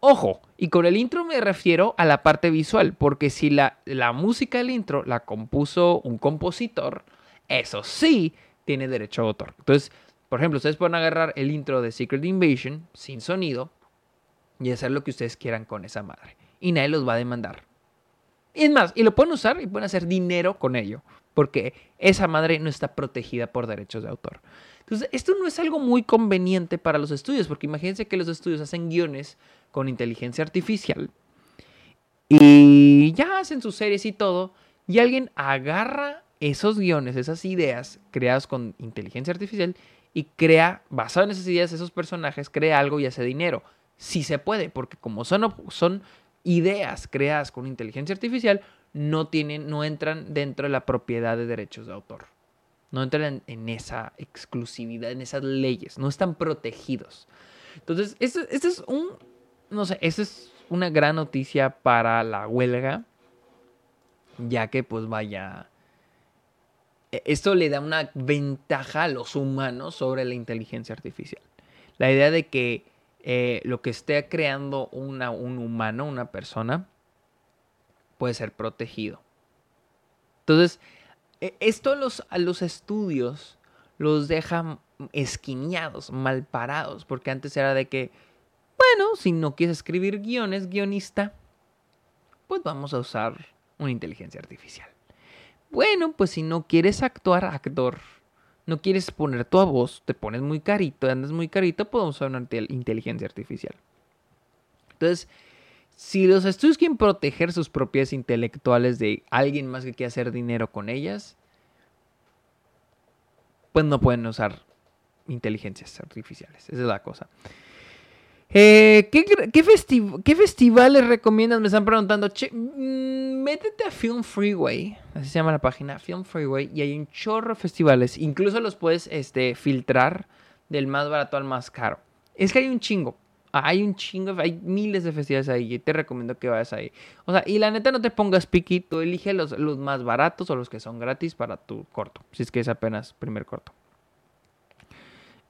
Ojo, y con el intro me refiero a la parte visual, porque si la, la música del intro la compuso un compositor, eso sí tiene derecho a autor. Entonces, por ejemplo, ustedes pueden agarrar el intro de Secret Invasion sin sonido y hacer lo que ustedes quieran con esa madre. Y nadie los va a demandar. Y es más, y lo pueden usar y pueden hacer dinero con ello, porque esa madre no está protegida por derechos de autor. Entonces, esto no es algo muy conveniente para los estudios, porque imagínense que los estudios hacen guiones con inteligencia artificial y ya hacen sus series y todo, y alguien agarra esos guiones, esas ideas creadas con inteligencia artificial y crea, basado en esas ideas, esos personajes, crea algo y hace dinero. Sí se puede, porque como son, son ideas creadas con inteligencia artificial, no, tienen, no entran dentro de la propiedad de derechos de autor. No entran en, esa exclusividad, en esas leyes, no están protegidos. Entonces, esto, es un, no sé, esta es una gran noticia para la huelga ya que pues vaya, e, esto le da una ventaja a los humanos sobre la inteligencia artificial. La idea de que eh, lo que esté creando una, un humano, una persona, puede ser protegido. Entonces, esto los, a los estudios los deja esquineados, mal parados, porque antes era de que, bueno, si no quieres escribir guiones, guionista, pues vamos a usar una inteligencia artificial. Bueno, pues si no quieres actuar, actor, no quieres poner tu voz, te pones muy carito, andas muy carito, podemos usar una inteligencia artificial. Entonces, si los estudios quieren proteger sus propiedades intelectuales de alguien más que quiera hacer dinero con ellas, pues no pueden usar inteligencias artificiales. Esa es la cosa. Eh, ¿qué, festivales recomiendas? Me están preguntando. Mm, métete a Film Freeway. Así se llama la página. Film Freeway. Y hay un chorro de festivales. Incluso los puedes este, filtrar del más barato al más caro. Es que hay un chingo. Hay un chingo, hay miles de festivales ahí. Y te recomiendo que vayas ahí. O sea, y la neta no te pongas piqui. Tú elige los, los más baratos o los que son gratis para tu corto. Si es que es apenas primer corto.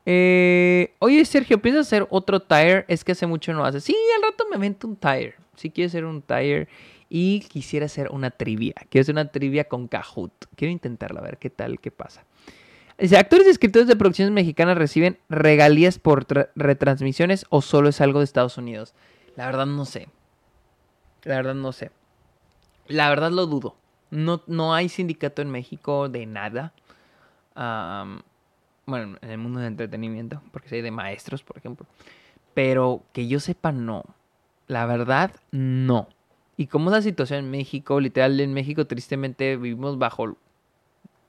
Eh, oye, Sergio, ¿piensas hacer otro tire? Es que hace mucho no hace. Sí, al rato me invento un tire. Si quiero hacer un tire y quisiera hacer una trivia. Quiero hacer una trivia con Kahoot. Quiero intentarla, a ver qué tal, qué pasa. ¿Actores y escritores de producciones mexicanas reciben regalías por retransmisiones o solo es algo de Estados Unidos? La verdad no sé. La verdad no sé. La verdad lo dudo. No, no hay sindicato en México de nada bueno, en el mundo del entretenimiento, porque soy de maestros, por ejemplo. Pero que yo sepa, no. La verdad, no. Y como es la situación en México, literal, en México tristemente vivimos bajo...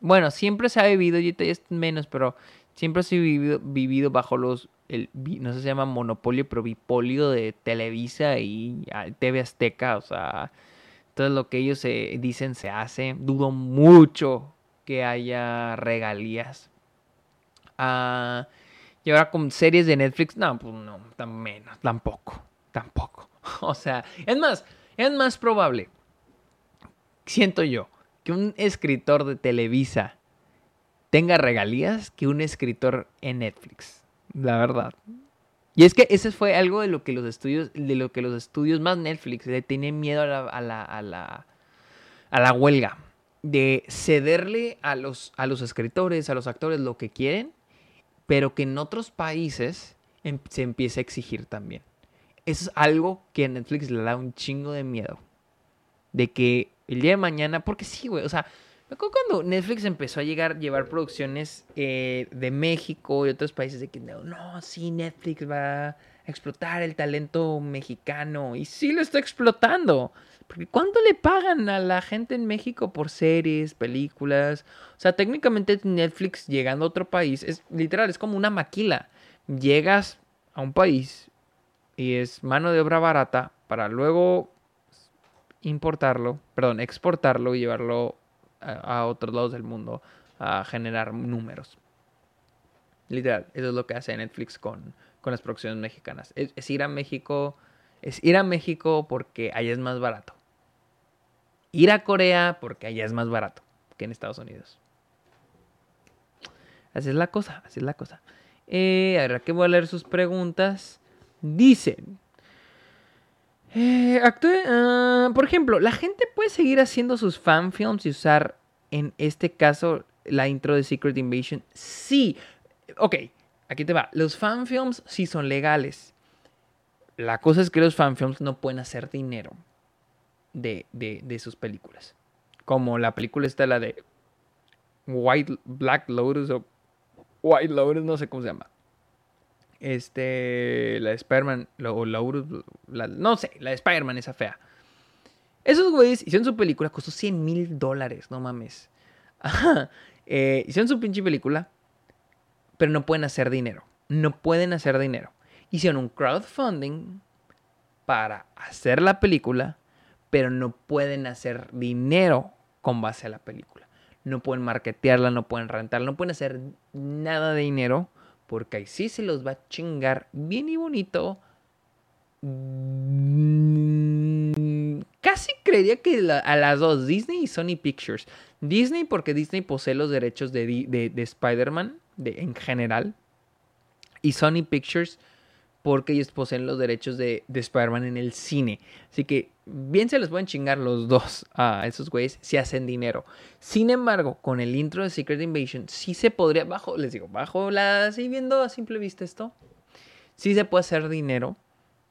Bueno, siempre se ha vivido, y es menos, pero siempre se ha vivido, vivido bajo los... El, no sé si se llama monopolio, pero bipolio de Televisa y TV Azteca. O sea, todo lo que ellos dicen se hace. Dudo mucho que haya regalías y ahora con series de Netflix, no, pues no, tan menos, tampoco, tampoco. O sea, es más, es más probable, siento yo, que un escritor de Televisa tenga regalías que un escritor en Netflix. La verdad. Y es que ese fue algo de lo que los estudios, de lo que los estudios más Netflix le tienen miedo a la, a la, a la, a la huelga. De cederle a los, a los escritores, a los actores lo que quieren pero que en otros países em, se empiece a exigir también. Eso es algo que a Netflix le da un chingo de miedo. De que el día de mañana, porque sí, güey, o sea, me acuerdo cuando Netflix empezó a llegar, llevar producciones eh, de México y otros países de que no, no, sí, Netflix va a explotar el talento mexicano. Y sí lo está explotando. Porque ¿cuánto le pagan a la gente en México por series, películas? O sea, técnicamente Netflix llegando a otro país es literal, es como una maquila. Llegas a un país y es mano de obra barata para luego importarlo, perdón, exportarlo y llevarlo a, otros lados del mundo a generar números. Literal, eso es lo que hace Netflix con, con las producciones mexicanas. es ir a México, es ir a México porque allá es más barato ir a Corea porque allá es más barato que en Estados Unidos. Así es la cosa, así es la cosa. Eh, a ver, voy a leer sus preguntas. Dicen. Eh, ah, por ejemplo, la gente puede seguir haciendo sus fanfilms y usar en este caso la intro de Secret Invasion. Sí. Ok, aquí te va. Los fanfilms sí son legales. La cosa es que los fanfilms no pueden hacer dinero de, sus películas. Como la película está la de White Black Lotus o White Lotus, no sé cómo se llama. Este, la de Spider-Man, o Lotus, no sé, la de Spider-Man, esa fea. Esos güeyes hicieron su película, costó 100 mil dólares, no mames. Eh, hicieron su pinche película, pero no pueden hacer dinero. No pueden hacer dinero. Hicieron un crowdfunding para hacer la película pero no pueden hacer dinero con base a la película. No pueden marketearla, no pueden rentarla, no pueden hacer nada de dinero porque ahí sí se los va a chingar bien y bonito. Mm, casi creería que a las dos, Disney y Sony Pictures. Disney porque Disney posee los derechos de, de, Spider-Man en general. Y Sony Pictures porque ellos poseen los derechos de, de Spider-Man en el cine. Así que bien se les pueden chingar los dos a esos güeyes si hacen dinero. Sin embargo, con el intro de Secret Invasion, sí se podría, bajo, les digo, bajo la, así viendo a simple vista esto, sí se puede hacer dinero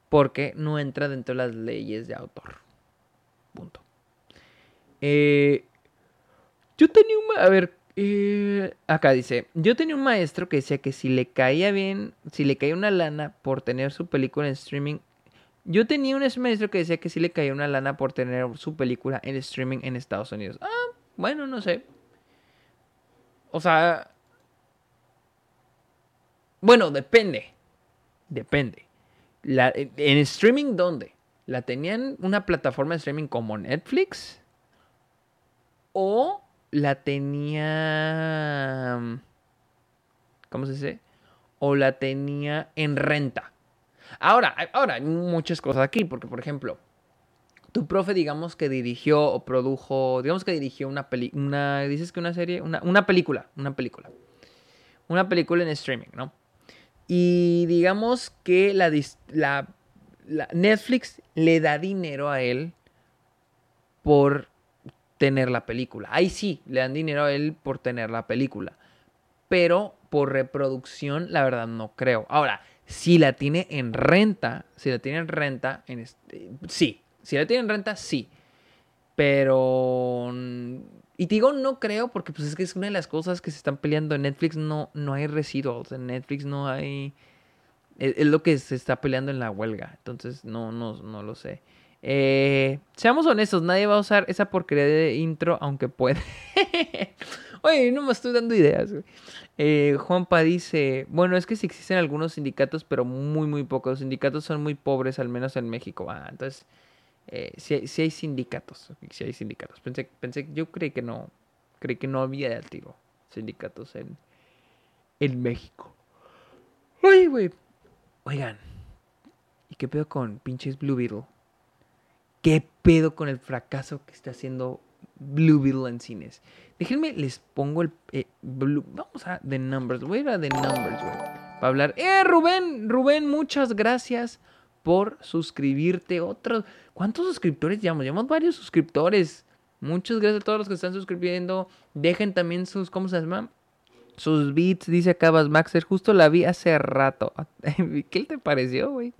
porque no entra dentro de las leyes de autor. Punto. Eh, yo tenía un... A ver, eh, acá dice, yo tenía un maestro que decía que si le caía bien, si le caía una lana por tener su película en streaming, yo tenía un maestro que decía que si le caía una lana por tener su película en streaming en Estados Unidos. Ah, bueno, no sé. O sea... Bueno, depende. Depende. La, ¿En streaming dónde? ¿La tenían una plataforma de streaming como Netflix? ¿O la tenía... ¿Cómo se dice? O la tenía en renta. Ahora, ahora hay muchas cosas aquí, porque por ejemplo, tu profe digamos que dirigió o produjo, digamos que dirigió una película, dices que una serie, una, una película, una película. Una película en streaming, ¿no? Y digamos que la, la, Netflix le da dinero a él por tener la película. Ahí sí, le dan dinero a él por tener la película. Pero por reproducción, la verdad no creo. Ahora, si la tiene en renta, si la tiene en renta, en este, sí. Si la tiene en renta, sí. Pero y te digo no creo porque pues es que es una de las cosas que se están peleando. En Netflix no, no hay residuals. En Netflix no hay... Es, lo que se está peleando en la huelga. Entonces no, no, no lo sé. Eh, seamos honestos, nadie va a usar esa porquería de intro aunque puede. Oye, no me estoy dando ideas. Eh, Juanpa dice, bueno, es que sí existen algunos sindicatos, pero muy, muy pocos. Los sindicatos son muy pobres, al menos en México. Ah, entonces eh, si, hay sindicatos, si hay sindicatos. Pensé, pensé, yo creí que no, creí que no había de tiro sindicatos en, en México. Oye, güey. Oigan, ¿y qué pedo con pinches Blue Beetle? ¿Qué pedo con el fracaso que está haciendo Blue en cines? Déjenme, les pongo el... Eh, vamos a The Numbers. Voy a ir a The Numbers, güey. Para hablar... ¡Eh, Rubén! Rubén, muchas gracias por suscribirte. Otros, ¿cuántos suscriptores llevamos? Llevamos varios suscriptores. Muchas gracias a todos los que están suscribiendo. Dejen también sus, ¿cómo se llama? Sus beats, dice acá Maxer. Justo la vi hace rato. ¿Qué te pareció, güey?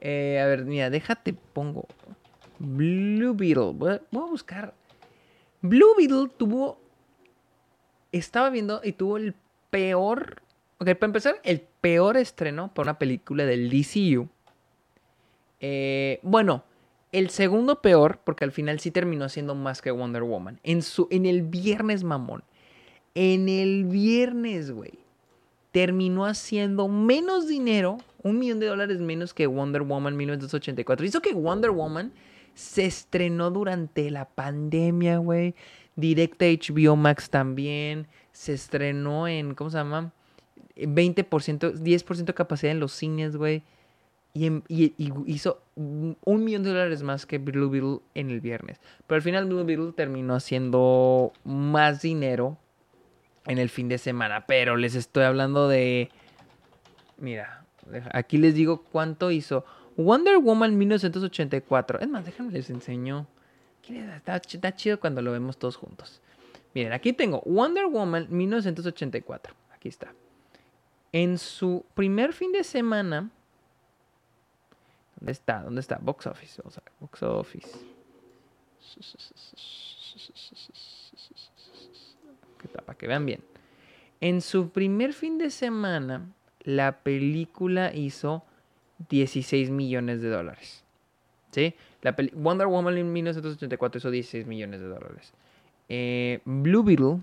Eh, a ver, mira, déjate, pongo. Blue Beetle. Voy a, buscar. Blue Beetle tuvo. Estaba viendo y tuvo el peor. Ok, para empezar, el peor estreno por una película del DCU eh, bueno, el segundo peor, porque al final sí terminó siendo más que Wonder Woman. En, su, en el viernes, mamón. En el viernes, güey. Terminó haciendo menos dinero, un millón de dólares menos que Wonder Woman 1984. Hizo que Wonder Woman se estrenó durante la pandemia, güey. Directa HBO Max también. Se estrenó en, ¿cómo se llama? 20%, 10% capacidad en los cines, güey. Y, hizo un millón de dólares más que Blue Beetle en el viernes. Pero al final Blue Beetle terminó haciendo más dinero en el fin de semana. Pero les estoy hablando de... Mira, aquí les digo cuánto hizo. Wonder Woman 1984. Es más, déjenme les enseño. Está, está chido cuando lo vemos todos juntos. Miren, aquí tengo Wonder Woman 1984. Aquí está. En su primer fin de semana ¿Dónde está? ¿Dónde está? Box Office. Vamos a ver. Box Office. Para que vean bien. En su primer fin de semana, la película hizo 16 millones de dólares. ¿Sí? La Wonder Woman en 1984 hizo 16 millones de dólares. Eh, Blue Beetle,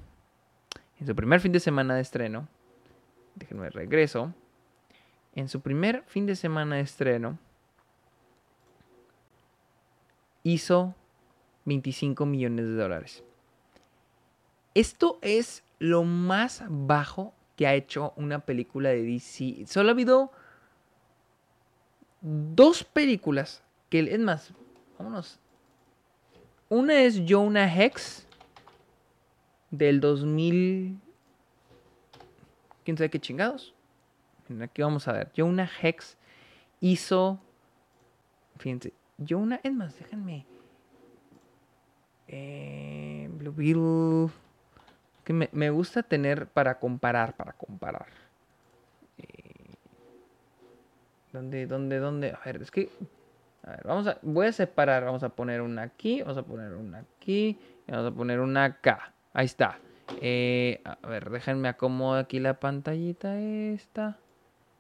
en su primer fin de semana de estreno, déjenme regreso. En su primer fin de semana de estreno, hizo 25 millones de dólares. Esto es lo más bajo que ha hecho una película de DC. Solo ha habido dos películas que, es más, vámonos Una es Jonah Hex del 2000. ¿Quién sabe qué chingados? Aquí vamos a ver. Jonah Hex hizo. Fíjense. Jonah. Es más, déjenme. Eh, Blue Beetle. Que me, me, gusta tener para comparar. Para comparar. Eh, ¿Dónde, dónde, dónde? A ver, es que a ver, vamos a, voy a separar, vamos a poner una aquí, vamos a poner una aquí, y vamos a poner una acá. Ahí está. Eh, a ver, déjenme acomodar aquí la pantallita esta,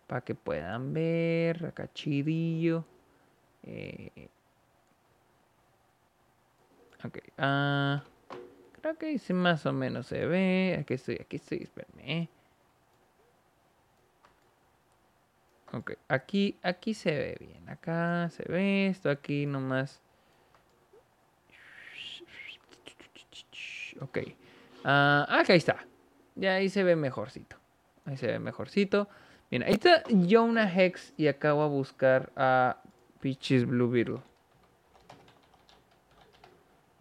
para que puedan ver, acá chidillo. Eh, ok, ah, creo que sí más o menos se ve. Aquí estoy, aquí estoy, espérenme. Ok, aquí, aquí se ve bien. Acá se ve esto, aquí nomás. Ok. Uh, acá está. Ya ahí se ve mejorcito. Ahí se ve mejorcito. Bien, ahí está Jonah Hex y acabo a buscar a Peaches Blue Beetle.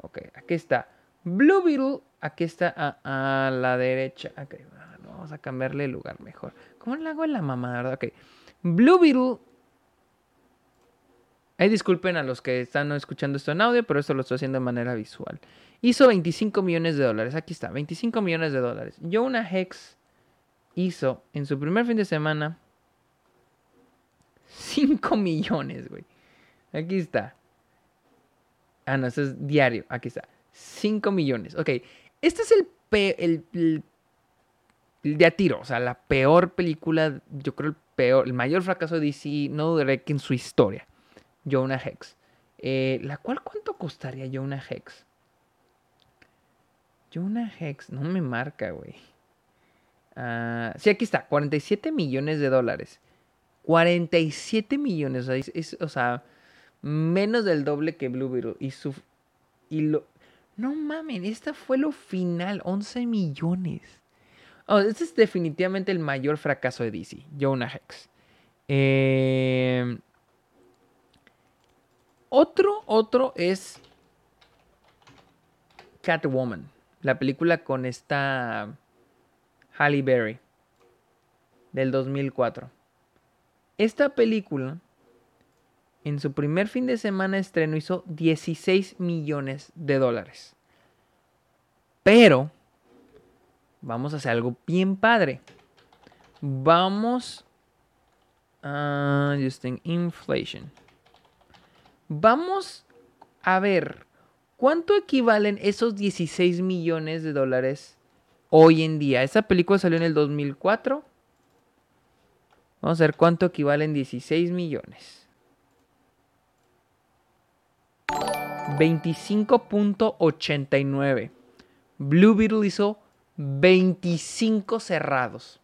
Ok, aquí está. Blue Beetle, aquí está a, la derecha. Ok, vamos a cambiarle el lugar mejor. ¿Cómo le hago en la mamá, verdad? Ok. Blue Beetle. Ahí disculpen a los que están escuchando esto en audio, pero esto lo estoy haciendo de manera visual. Hizo 25 millones de dólares. Aquí está, 25 millones de dólares. Jonah Hex hizo en su primer fin de semana 5 millones, güey. Aquí está. Ah, no, esto es diario. Aquí está. 5 millones. Ok. Este es el, el, el, de a tiro. O sea, la peor película, yo creo, el peor, el mayor fracaso de DC, no dudaré que en su historia. Jonah Hex. Eh, ¿La cual cuánto costaría Jonah Hex? Jonah Hex, no me marca, güey. Uh, sí, aquí está, 47 millones de dólares. 47 millones, o sea, menos del doble que Blue. Y su. Y lo. No mamen, esta fue lo final, 11 millones. Oh, este es definitivamente el mayor fracaso de DC, Jonah Hex. Eh, otro, otro es Catwoman, la película con esta Halle Berry del 2004. Esta película en su primer fin de semana de estreno hizo 16 millones de dólares. Pero vamos a hacer algo bien padre. Vamos Justin inflation. Vamos a ver cuánto equivalen esos 16 millones de dólares hoy en día. Esa película salió en el 2004. Vamos a ver cuánto equivalen 16 millones. 25.89. Blue Beetle hizo 25 cerrados.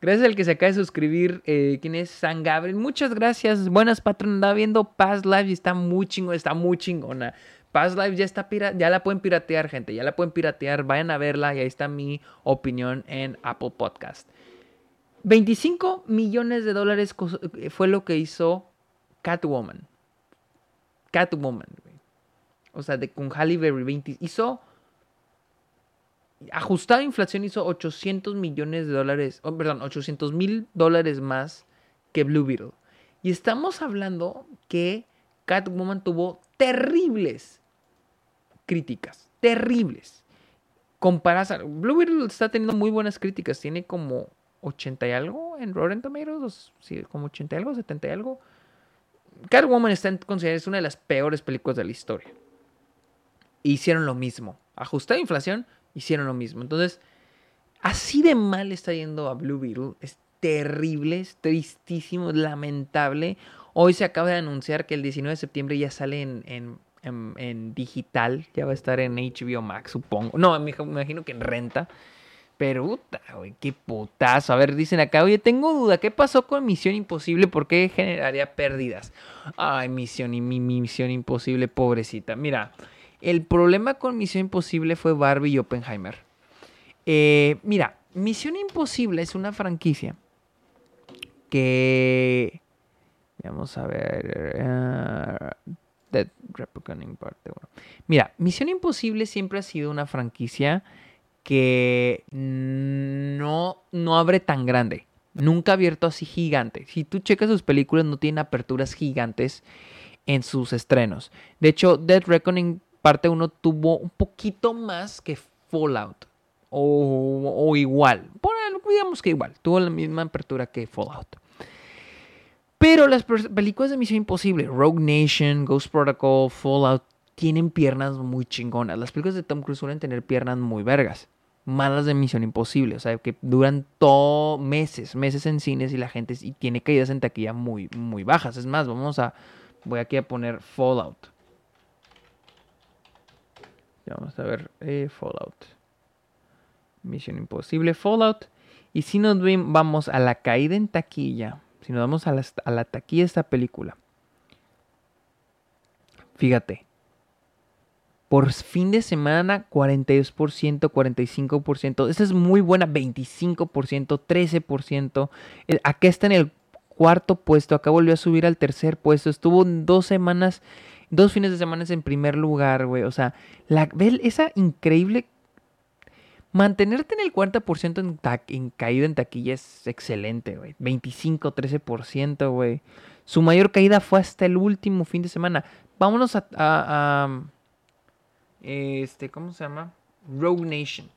Gracias al que se acaba de suscribir. Eh, ¿Quién es? San Gabriel. Muchas gracias. Buenas, patrón. Andaba viendo Past Live y está muy chingona. Está muy chingona. Past Live ya está ya la pueden piratear, gente. Ya la pueden piratear. Vayan a verla y ahí está mi opinión en Apple Podcast. 25 millones de dólares eh, fue lo que hizo Catwoman. Catwoman, O sea, de, con Halle Berry. hizo ajustado a inflación hizo 800 millones de dólares, oh, perdón, 800 mil dólares más que Blue Beetle. Y estamos hablando que Catwoman tuvo terribles críticas, terribles. Comparadas Blue Beetle está teniendo muy buenas críticas, tiene como 80 y algo en Rotten Tomatoes, sí, como 80 y algo, 70 y algo. Catwoman está considerada una de las peores películas de la historia. Hicieron lo mismo. Ajustada a inflación, hicieron lo mismo. Entonces, así de mal está yendo a Blue Beetle. Es terrible, es tristísimo, es lamentable. Hoy se acaba de anunciar que el 19 de septiembre ya sale en, digital. Ya va a estar en HBO Max, supongo. No, me imagino que en renta. Pero, puta, güey, qué putazo. A ver, dicen acá, oye, tengo duda, ¿qué pasó con Misión Imposible? ¿Por qué generaría pérdidas? Ay, Misión Misión Imposible, pobrecita. Mira, el problema con Misión Imposible fue Barbie y Oppenheimer. Eh, mira, Misión Imposible es una franquicia que... Vamos a ver... Uh, Dead Reckoning parte 1. Mira, Misión Imposible siempre ha sido una franquicia que no, no abre tan grande. Nunca ha abierto así gigante. Si tú checas sus películas, no tienen aperturas gigantes en sus estrenos. De hecho, Dead Reckoning parte 1 tuvo un poquito más que Fallout. O, igual. digamos que igual. Tuvo la misma apertura que Fallout. Pero las películas de Misión Imposible, Rogue Nation, Ghost Protocol, Fallout, tienen piernas muy chingonas. Las películas de Tom Cruise suelen tener piernas muy vergas. Malas de Misión Imposible. O sea, que duran todo meses, meses en cines y la gente y tiene caídas en taquilla muy, muy bajas. Es más, vamos a. Voy aquí a poner Fallout. Vamos a ver eh, Fallout. Misión Imposible, Fallout. Y si nos vamos a la caída en taquilla. Si nos vamos a la, taquilla de esta película, fíjate, por fin de semana 42%, 45%, esta es muy buena, 25%, 13%, acá está en el cuarto puesto, acá volvió a subir al tercer puesto, estuvo dos semanas, dos fines de semana en primer lugar, güey, o sea, la, esa increíble Mantenerte en el 40% en, en caída en taquilla es excelente, güey. 25, 13%, güey. Su mayor caída fue hasta el último fin de semana. Vámonos a, este, ¿cómo se llama? Rogue Nation.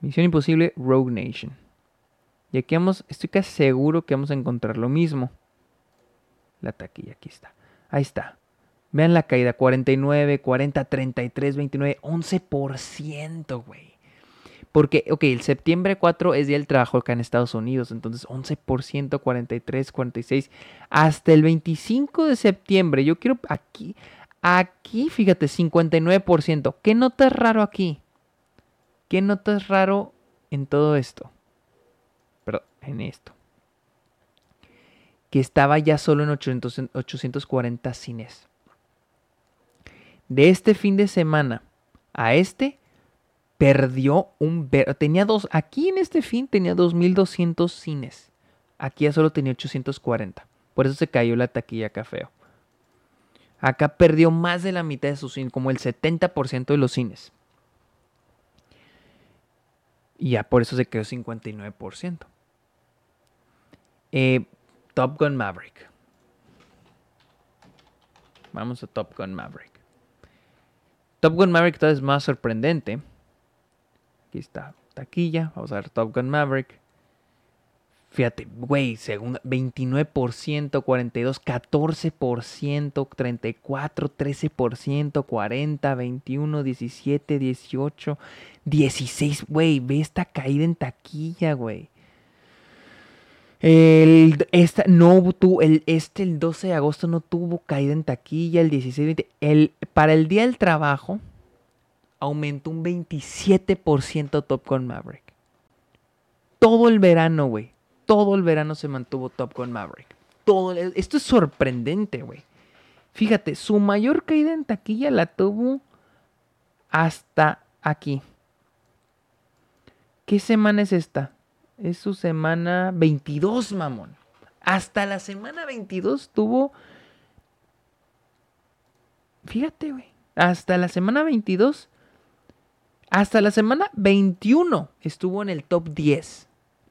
Misión Imposible, Rogue Nation. Y aquí vamos, estoy casi seguro que vamos a encontrar lo mismo. La taquilla, aquí está. Ahí está. Vean la caída, 49, 40, 33, 29, 11%, güey. Porque, ok, el septiembre 4 es día del trabajo acá en Estados Unidos, entonces 11%, 43, 46, hasta el 25 de septiembre. Yo quiero aquí, aquí, fíjate, 59%. ¿Qué notas raro aquí? ¿Qué notas raro en todo esto? En esto. Que estaba ya solo en 840 cines de este fin de semana a este, perdió un... Tenía dos... Aquí en este fin tenía 2.200 cines. Aquí ya solo tenía 840. Por eso se cayó la taquilla café. Acá perdió más de la mitad de sus cines, como el 70% de los cines. Y ya por eso se quedó 59%. Eh, Top Gun Maverick. Vamos a Top Gun Maverick. Top Gun Maverick todavía es más sorprendente. Aquí está taquilla. Vamos a ver Top Gun Maverick. Fíjate, güey, segunda, 29%, 42, 14%, 34, 13%, 40, 21, 17, 18, 16, güey, ve esta caída en taquilla, güey. El, esta, no el, este el 12 de agosto no tuvo caída en taquilla, el 16, el, para el día del trabajo aumentó un 27% Top Gun Maverick. Todo el verano, güey. Todo el verano se mantuvo Top Gun Maverick. Todo, esto es sorprendente, güey. Fíjate, su mayor caída en taquilla la tuvo hasta aquí. ¿Qué semana es esta? Es su semana 22, mamón. Hasta la semana 22 tuvo... Fíjate, güey. Hasta la semana 22. Hasta la semana 21 estuvo en el top 10.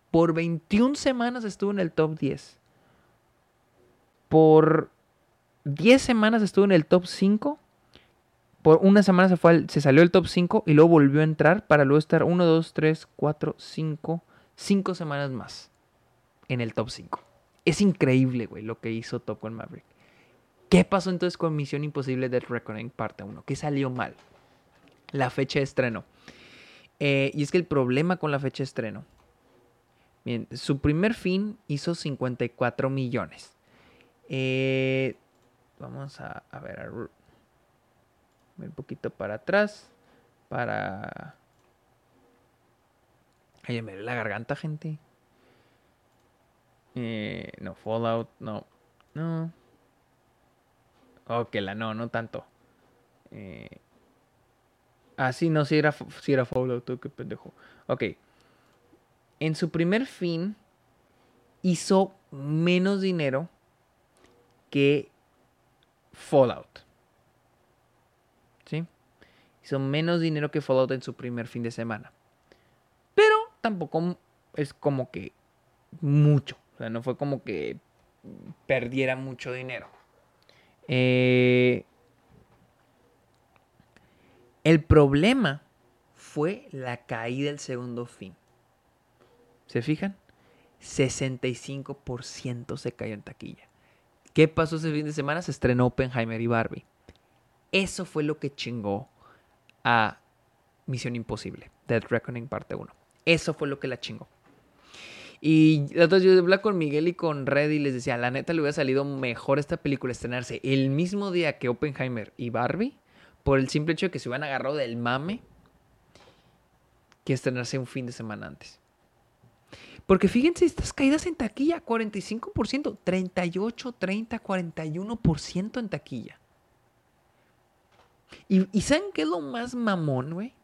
Por 21 semanas estuvo en el top 10. Por 10 semanas estuvo en el top 5. Por una semana se, fue se salió el top 5 y luego volvió a entrar para luego estar 1, 2, 3, 4, 5, cinco semanas más en el top 5. Es increíble, güey, lo que hizo Top Gun Maverick. ¿Qué pasó entonces con Misión Imposible Dead Reckoning parte 1? ¿Qué salió mal? La fecha de estreno. Eh, y es que el problema con la fecha de estreno. Bien, su primer fin hizo 54 millones. Eh, vamos a, ver, un poquito para atrás. Para Ay, me la garganta, gente. Eh, no, Fallout, no. No. Ok, la no, no tanto. Eh, ah, sí, no, sí era, sí era Fallout, tú qué pendejo. Ok. En su primer fin hizo menos dinero que Fallout. ¿Sí? Hizo menos dinero que Fallout en su primer fin de semana. Tampoco es como que mucho. O sea, no fue como que perdiera mucho dinero. Eh, el problema fue la caída del segundo fin. ¿Se fijan? 65% se cayó en taquilla. ¿Qué pasó ese fin de semana? Se estrenó Oppenheimer y Barbie. Eso fue lo que chingó a Misión Imposible, Dead Reckoning parte 1. Eso fue lo que la chingó. Y entonces yo hablaba con Miguel y con Red y les decía, la neta le hubiera salido mejor esta película estrenarse el mismo día que Oppenheimer y Barbie, por el simple hecho de que se hubieran agarrado del mame que estrenarse un fin de semana antes. Porque fíjense, estas caídas en taquilla, 45%, 38, 30, 41% en taquilla. Y, y ¿saben qué lo más mamón, güey?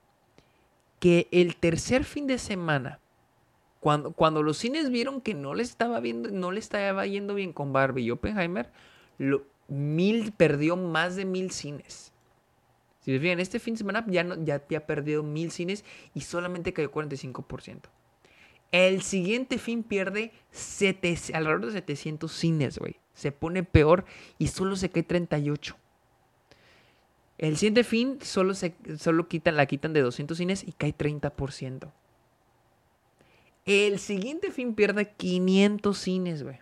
Que el tercer fin de semana cuando, los cines vieron que no le estaba viendo, no estaba yendo bien con Barbie y Oppenheimer, lo, mil, perdió más de mil cines. Si se fijan, este fin de semana ya, no, ya, ha perdido mil cines y solamente cayó 45%. El siguiente fin pierde alrededor de 700 cines, güey. Se pone peor y solo se cae 38. El siguiente fin solo, se, solo quitan, la quitan de 200 cines y cae 30%. El siguiente fin pierde 500 cines, güey.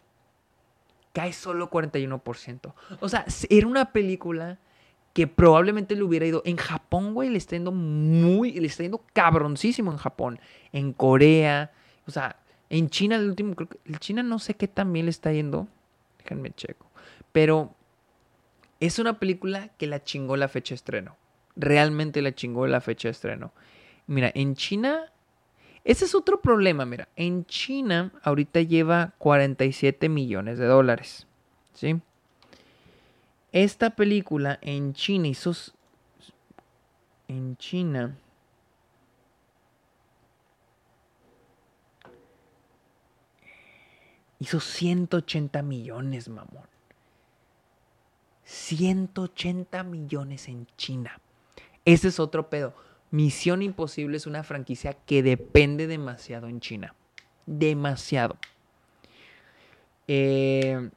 Cae solo 41%. O sea, era una película que probablemente le hubiera ido. En Japón, güey, le está yendo muy. Le está yendo cabroncísimo en Japón. En Corea. O sea, en China, el último. Creo que. En China no sé qué también le está yendo. Déjenme checo. Pero. Es una película que la chingó la fecha de estreno. Realmente la chingó la fecha de estreno. Mira, en China ese es otro problema, mira. En China ahorita lleva 47 millones de dólares. ¿Sí? Esta película en China hizo... En China... Hizo 180 millones, mamón. 180 millones en China. Ese es otro pedo. Misión Imposible es una franquicia que depende demasiado en China. Demasiado. Eh,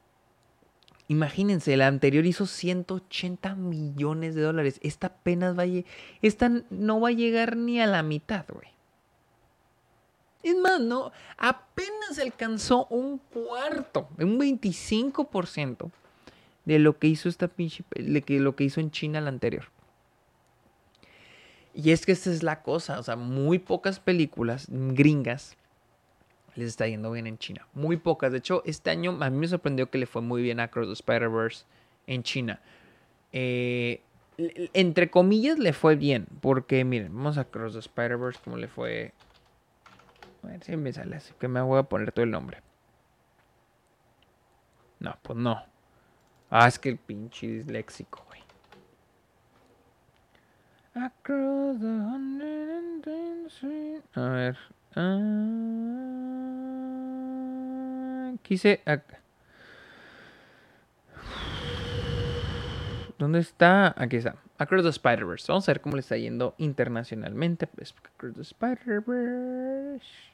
imagínense, la anterior hizo 180 millones de dólares. Esta apenas va a Esta no va a llegar ni a la mitad, güey. Es más, no, apenas alcanzó un cuarto, un 25% de lo que hizo esta pinche, de lo que hizo en China la anterior. Y es que esta es la cosa, o sea, muy pocas películas gringas les está yendo bien en China. Muy pocas. De hecho, este año a mí me sorprendió que le fue muy bien a Cross the Spider-Verse en China. Eh, entre comillas le fue bien, porque miren, vamos a Cross the Spider-Verse, ¿cómo le fue? A ver si me sale así, que me voy a poner todo el nombre. No, pues no. Ah, es que el pinche disléxico, güey. A ver. Ah, quise. ¿Dónde está? Aquí está. Across the Spider-Verse. Vamos a ver cómo le está yendo internacionalmente. Across the Spider-Verse.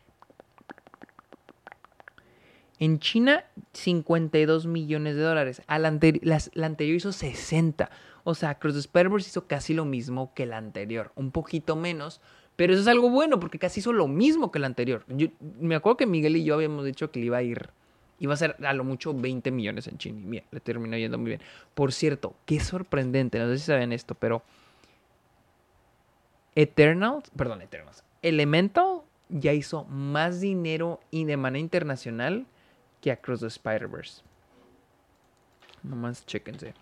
En China, 52 millones de dólares. la, la anterior hizo 60. O sea, Cross the hizo casi lo mismo que la anterior, un poquito menos, pero eso es algo bueno porque casi hizo lo mismo que la anterior. Yo, me acuerdo que Miguel y yo habíamos dicho que le iba a ir, iba a ser a lo mucho 20 millones en China. Mira, le terminó yendo muy bien. Por cierto, qué sorprendente, no sé si saben esto, pero Eternals, perdón, Eternals, Elemental ya hizo más dinero y de manera internacional que Across the Spider-Verse. Nomás chéquense.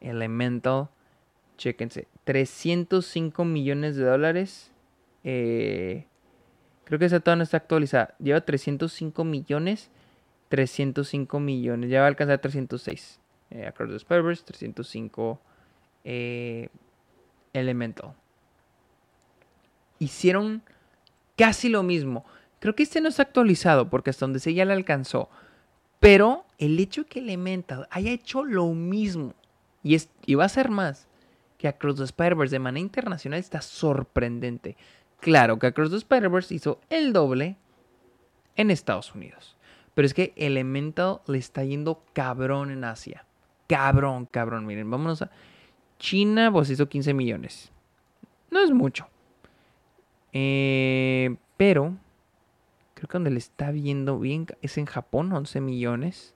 Elemental, chéquense, 305 millones de dólares. Eh, creo que esa toda no está actualizada. Lleva 305 millones. 305 millones. Ya va a alcanzar 306. Eh, Across the Spider-Verse, 305 eh, Elemental. Hicieron casi lo mismo. Creo que este no está actualizado porque hasta donde sé ya le alcanzó. Pero el hecho que Elemental haya hecho lo mismo y va a ser más que Across the Spider-Verse de manera internacional está sorprendente. Claro que Across the Spider-Verse hizo el doble en Estados Unidos. Pero es que Elemental le está yendo cabrón en Asia. Cabrón, cabrón. Miren, vámonos a... China pues hizo 15 millones. No es mucho. Eh, pero creo que donde le está viendo bien es en Japón, 11 millones.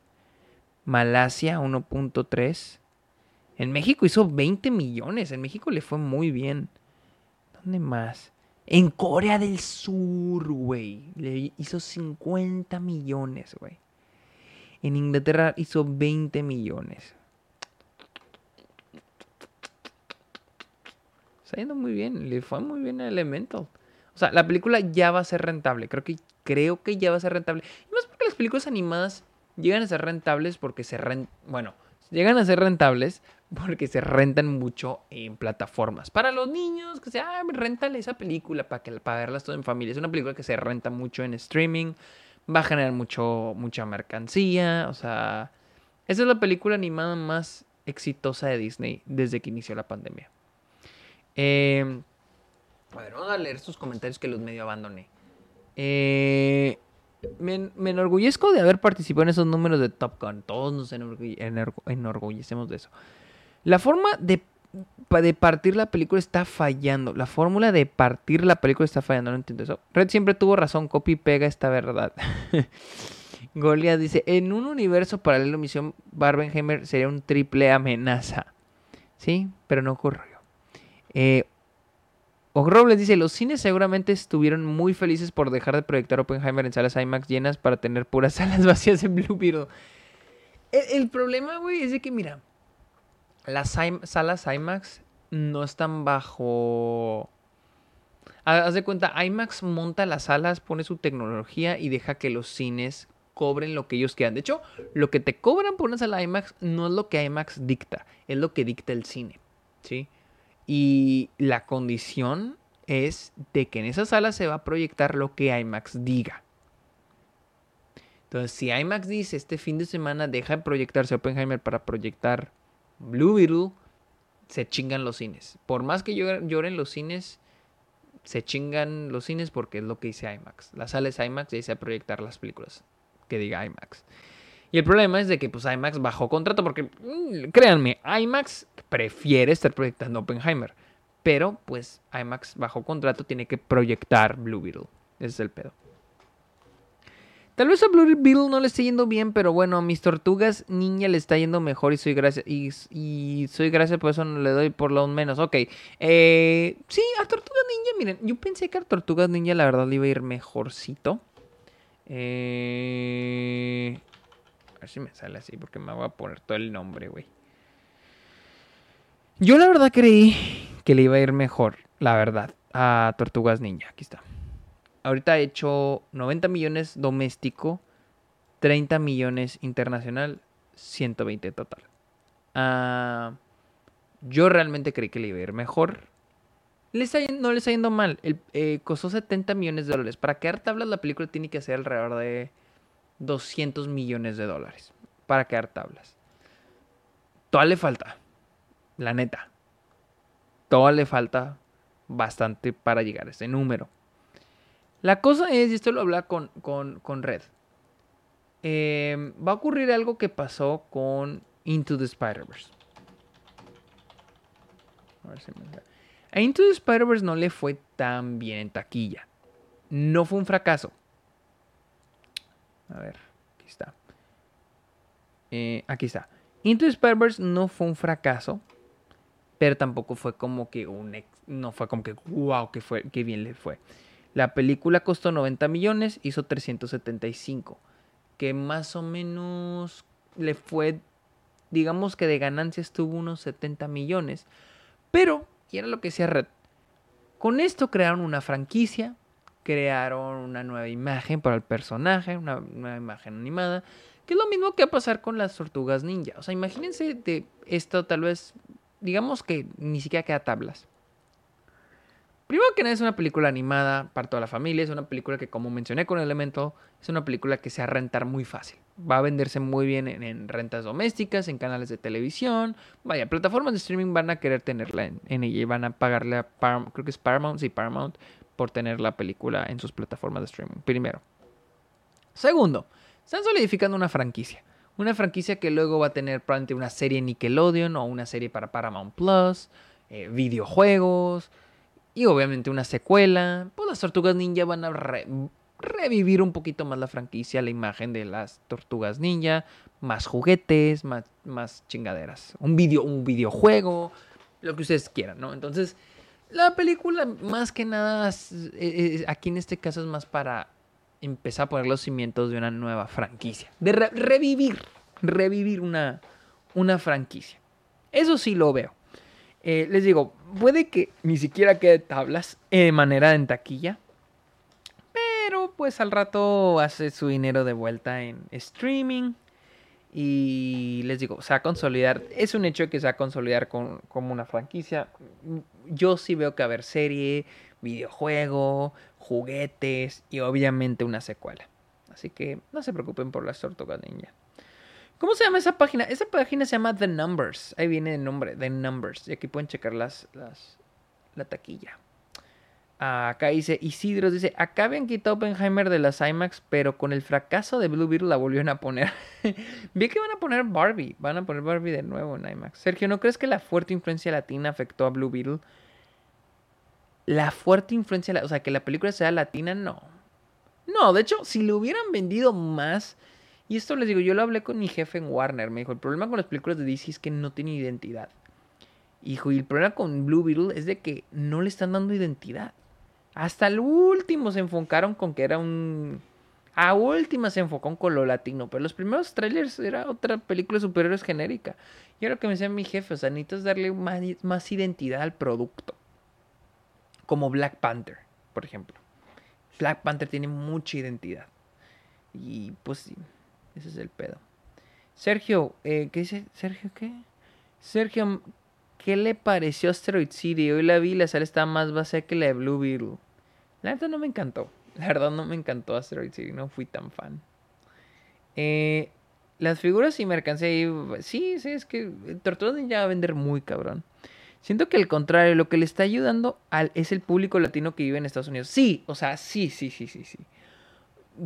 Malasia, 1.3. En México hizo 20 millones. En México le fue muy bien. ¿Dónde más? En Corea del Sur, güey. Le hizo 50 millones, güey. En Inglaterra hizo 20 millones. Está yendo muy bien. Le fue muy bien a Elemental. O sea, la película ya va a ser rentable. Creo que, creo que ya va a ser rentable. Y más porque las películas animadas llegan a ser rentables porque se rent... Bueno, llegan a ser rentables porque se rentan mucho en plataformas. Para los niños, que sea, ah, rentale esa película para, que, para verlas todo en familia. Es una película que se renta mucho en streaming, va a generar mucho, mucha mercancía, o sea, esa es la película animada más exitosa de Disney desde que inició la pandemia. Eh, a ver, vamos a leer estos comentarios que los medio abandoné. Eh, me, enorgullezco de haber participado en esos números de Top Gun. Todos nos enorgullecemos de eso. La forma de, partir la película está fallando. La fórmula de partir la película está fallando. No entiendo eso. Red siempre tuvo razón. Copy pega esta verdad. Goliath dice: En un universo paralelo, Misión Barbenheimer sería un triple amenaza. Sí, pero no ocurrió. Eh, Robles dice, los cines seguramente estuvieron muy felices por dejar de proyectar Oppenheimer en salas IMAX llenas para tener puras salas vacías en Blue. El, problema, güey, es de que, mira, las salas IMAX no están bajo... Haz de cuenta, IMAX monta las salas, pone su tecnología y deja que los cines cobren lo que ellos quieran. De hecho, lo que te cobran por una sala IMAX no es lo que IMAX dicta, es lo que dicta el cine, ¿sí? Y la condición es de que en esa sala se va a proyectar lo que IMAX diga. Entonces, si IMAX dice este fin de semana deja de proyectarse Oppenheimer para proyectar Blue Beetle, se chingan los cines. Por más que lloren los cines, se chingan los cines porque es lo que dice IMAX. La sala es IMAX y dice a proyectar las películas que diga IMAX. Y el problema es de que pues IMAX bajó contrato porque, mm, créanme, IMAX prefiere estar proyectando Oppenheimer. Pero pues IMAX bajo contrato tiene que proyectar Blue Beetle. Ese es el pedo. Tal vez a Blue Beetle no le esté yendo bien, pero bueno, a mis tortugas niña le está yendo mejor y soy gracias y, soy gracias por eso no le doy por lo menos. Ok, eh, sí, a Tortugas Ninja, miren, yo pensé que a Tortugas Ninja la verdad le iba a ir mejorcito. Eh, ver si me sale así porque me voy a poner todo el nombre, güey. Yo la verdad creí que le iba a ir mejor, la verdad, a Tortugas Ninja. Aquí está. Ahorita ha hecho 90 millones doméstico, 30 millones internacional, 120 total. Ah, yo realmente creí que le iba a ir mejor. no le está yendo mal. Eh, costó 70 millones de dólares. Para quedar tablas la película tiene que ser alrededor de 200 millones de dólares para quedar tablas. Todo le falta, la neta. Todo le falta bastante para llegar a ese número. La cosa es, y esto lo habla con, con, Red, em, va a ocurrir algo que pasó con Into the Spider-Verse. A Into the Spider-Verse no le fue tan bien en taquilla. No fue un fracaso. A ver, aquí está. Eh, aquí está. Into Spider-Verse no fue un fracaso, tampoco fue como que un no fue como que wow, que fue que bien le fue. La película costó 90 millones, hizo 375, que más o menos le fue digamos que de ganancias tuvo unos 70 millones, pero y era lo que decía Red. Con esto crearon una franquicia, crearon una nueva imagen para el personaje, una nueva imagen animada, que es lo mismo que va a pasar con las tortugas ninja. O sea, imagínense de esto tal vez, digamos que ni siquiera queda tablas. Primero que nada es una película animada para toda la familia, es una película que como mencioné con Elemental, es una película que se va a rentar muy fácil. Va a venderse muy bien en, rentas domésticas, en canales de televisión. Vaya, plataformas de streaming van a querer tenerla en, ella y van a pagarle a Paramount, creo que es Paramount, sí, Paramount, por tener la película en sus plataformas de streaming. Primero. Segundo, están solidificando una franquicia. Una franquicia que luego va a tener probablemente una serie Nickelodeon o una serie para Paramount Plus, eh, videojuegos y obviamente una secuela. Pues las Tortugas Ninja van a revivir un poquito más la franquicia, la imagen de las Tortugas Ninja, más juguetes, más, más chingaderas. Un, video, un videojuego, lo que ustedes quieran, ¿no? Entonces, la película más que nada, aquí en este caso es más para empezar a poner los cimientos de una nueva franquicia. De revivir, revivir una, una franquicia. Eso sí lo veo. Eh, les digo, puede que ni siquiera quede tablas de manera en taquilla. Pero pues al rato hace su dinero de vuelta en streaming. Y les digo, se va a consolidar. Es un hecho que se va a consolidar como una franquicia. Yo sí veo que va a haber serie, videojuego, juguetes y obviamente una secuela. Así que no se preocupen por las tortugas ninja. ¿Cómo se llama esa página? Esa página se llama The Numbers. Ahí viene el nombre, The Numbers. Y aquí pueden checar las, las, la taquilla. acá dice Isidro, dice, acá habían quitado Oppenheimer de las IMAX, pero con el fracaso de Blue Beetle la volvieron a poner. Vi que van a poner Barbie, van a poner Barbie de nuevo en IMAX. Sergio, ¿no crees que la fuerte influencia latina afectó a Blue Beetle? La fuerte influencia, o sea, que la película sea latina, no. No, de hecho, si le hubieran vendido más y esto les digo, yo lo hablé con mi jefe en Warner. Me dijo, el problema con las películas de DC es que no tienen identidad. Hijo, y el problema con Blue Beetle es de que no le están dando identidad. Hasta el último se enfocaron con que era un... A última se enfocó con lo latino, pero los primeros trailers era otra película de superhéroes genérica. Y era lo que me decía mi jefe, o sea, necesitas darle más, más identidad al producto. Como Black Panther, por ejemplo. Black Panther tiene mucha identidad. Y pues sí, ese es el pedo. Sergio, eh, ¿qué dice? ¿Sergio qué? Sergio, ¿qué le pareció Asteroid City? Hoy la vi, la sala estaba más vacía que la de Blue Beetle. La verdad no me encantó. La verdad no me encantó Asteroid City, no fui tan fan. Eh, las figuras y mercancía Sí, sí, es que Tortugas ya va a vender muy cabrón. Siento que al contrario, lo que le está ayudando al, es el público latino que vive en Estados Unidos. Sí, o sea, sí, sí, sí, sí, sí.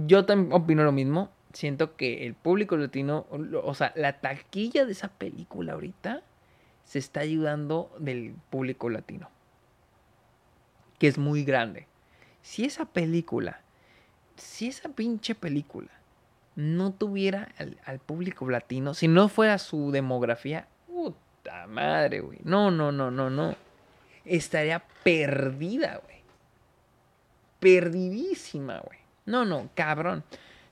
Yo también opino lo mismo siento que el público latino, o sea, la taquilla de esa película ahorita se está ayudando del público latino. Que es muy grande. Si esa película, si esa pinche película no tuviera al, público latino, si no fuera su demografía, puta madre, güey. No, no, no, no, no. Estaría perdida, güey. Perdidísima, güey. No, no, cabrón.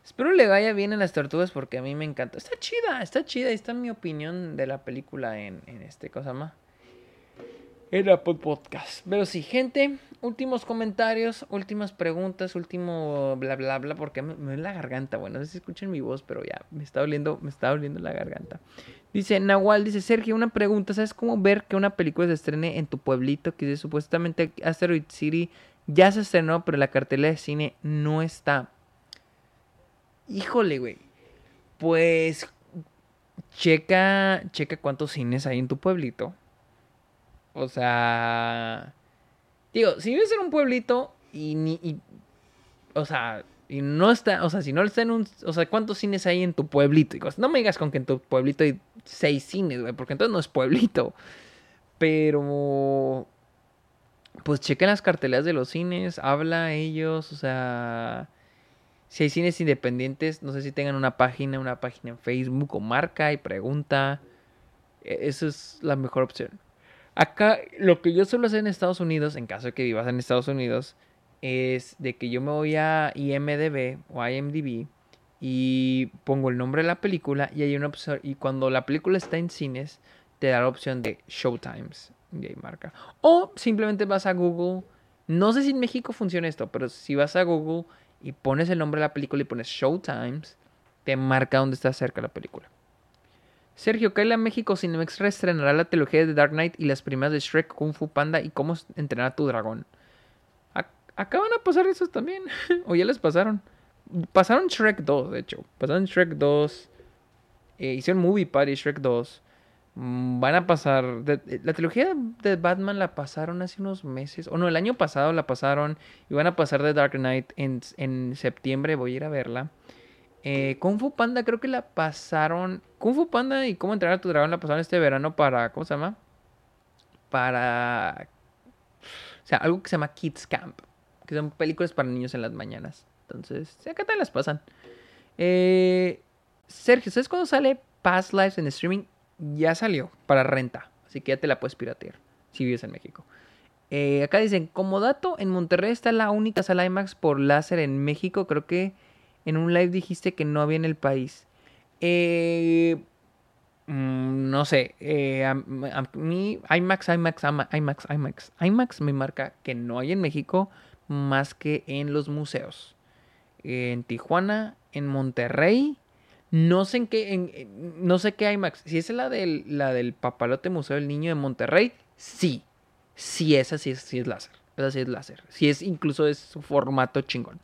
Espero le vaya bien en las tortugas porque a mí me encanta. Está chida, está chida. Ahí está mi opinión de la película en, este cosa más. En Apple Podcast. Pero sí, gente, últimos comentarios, últimas preguntas, último bla bla bla, porque me, me la garganta. Bueno, no sé si escuchan mi voz, pero ya, me está doliendo, me está doliendo la garganta. Dice Nahual, dice Sergio, una pregunta. ¿Sabes cómo ver que una película se estrene en tu pueblito? Que supuestamente Asteroid City ya se estrenó, pero la cartela de cine no está. Híjole, güey. Pues checa, checa cuántos cines hay en tu pueblito. O sea, digo, si vives en un pueblito y ni, o sea, y no está, o sea, si no está en un, o sea, ¿cuántos cines hay en tu pueblito? Y no me digas con que en tu pueblito hay seis cines, güey, porque entonces no es pueblito. Pero, pues chequen las carteleras de los cines, habla a ellos, o sea, si hay cines independientes, no sé si tengan una página, una página en Facebook o marca y pregunta. E, Esa es la mejor opción. Acá, lo que yo suelo hacer en Estados Unidos, en caso de que vivas en Estados Unidos, es de que yo me voy a IMDB o IMDB y pongo el nombre de la película y hay una opción. Y cuando la película está en cines, te da la opción de Showtimes. De marca. O simplemente vas a Google. No sé si en México funciona esto, pero si vas a Google y pones el nombre de la película y pones Showtimes, te marca dónde está cerca la película. Sergio Kaila México Cinemex reestrenará la trilogía de Dark Knight y las primeras de Shrek, Kung Fu Panda y cómo entrenar a tu dragón. Acaban a pasar esos también. o ya les pasaron. Pasaron Shrek 2, de hecho. Pasaron Shrek 2. Eh, hicieron Movie Party Shrek 2. Mm, van a pasar. la trilogía de Batman la pasaron hace unos meses. O no, el año pasado la pasaron. Y van a pasar The Dark Knight en, en septiembre. Voy a ir a verla. Eh, Kung Fu Panda creo que la pasaron. Kung Fu Panda y Cómo entrenar a tu dragón la pasaron este verano para. ¿Cómo se llama? Para. O sea, algo que se llama Kids Camp. Que son películas para niños en las mañanas. Entonces, acá te las pasan. Eh, Sergio, ¿sabes cuándo sale Past Lives en streaming? Ya salió para renta. Así que ya te la puedes piratear. Si vives en México. Eh, acá dicen, como dato, en Monterrey está la única sala IMAX por láser en México. Creo que en un live dijiste que no había en el país. Eh, mm, no sé. Eh, a, mí, IMAX, IMAX, IMAX, IMAX, IMAX me marca que no hay en México más que en los museos. En Tijuana, en Monterrey. No sé en qué, no sé qué IMAX. Si es la del, la del Papalote Museo del Niño de Monterrey, sí. Sí, esa sí es, sí es láser. Esa sí es láser. Sí es, incluso es su formato chingón.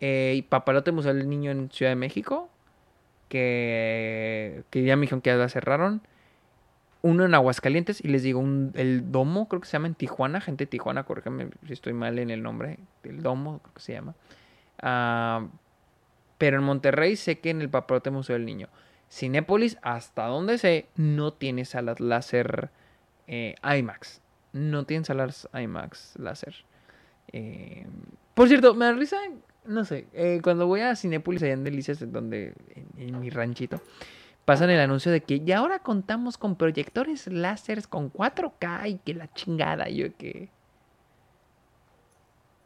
Eh, Papalote Museo del Niño en Ciudad de México. Que, que ya me dijeron que ya la cerraron. Uno en Aguascalientes. Y les digo, un, el Domo, creo que se llama en Tijuana. Gente de Tijuana, corrígame si estoy mal en el nombre. El Domo, creo que se llama. Ah, pero en Monterrey sé que en el Papalote Museo del Niño. Cinépolis, hasta donde sé, no tiene salas láser eh, IMAX. No tiene salas IMAX láser. Eh, por cierto, me da risa no sé, eh, cuando voy a Cinépolis allá en Delicias, donde, en, mi ranchito, pasan el anuncio de que ya ahora contamos con proyectores láseres con 4K y que la chingada, yo que...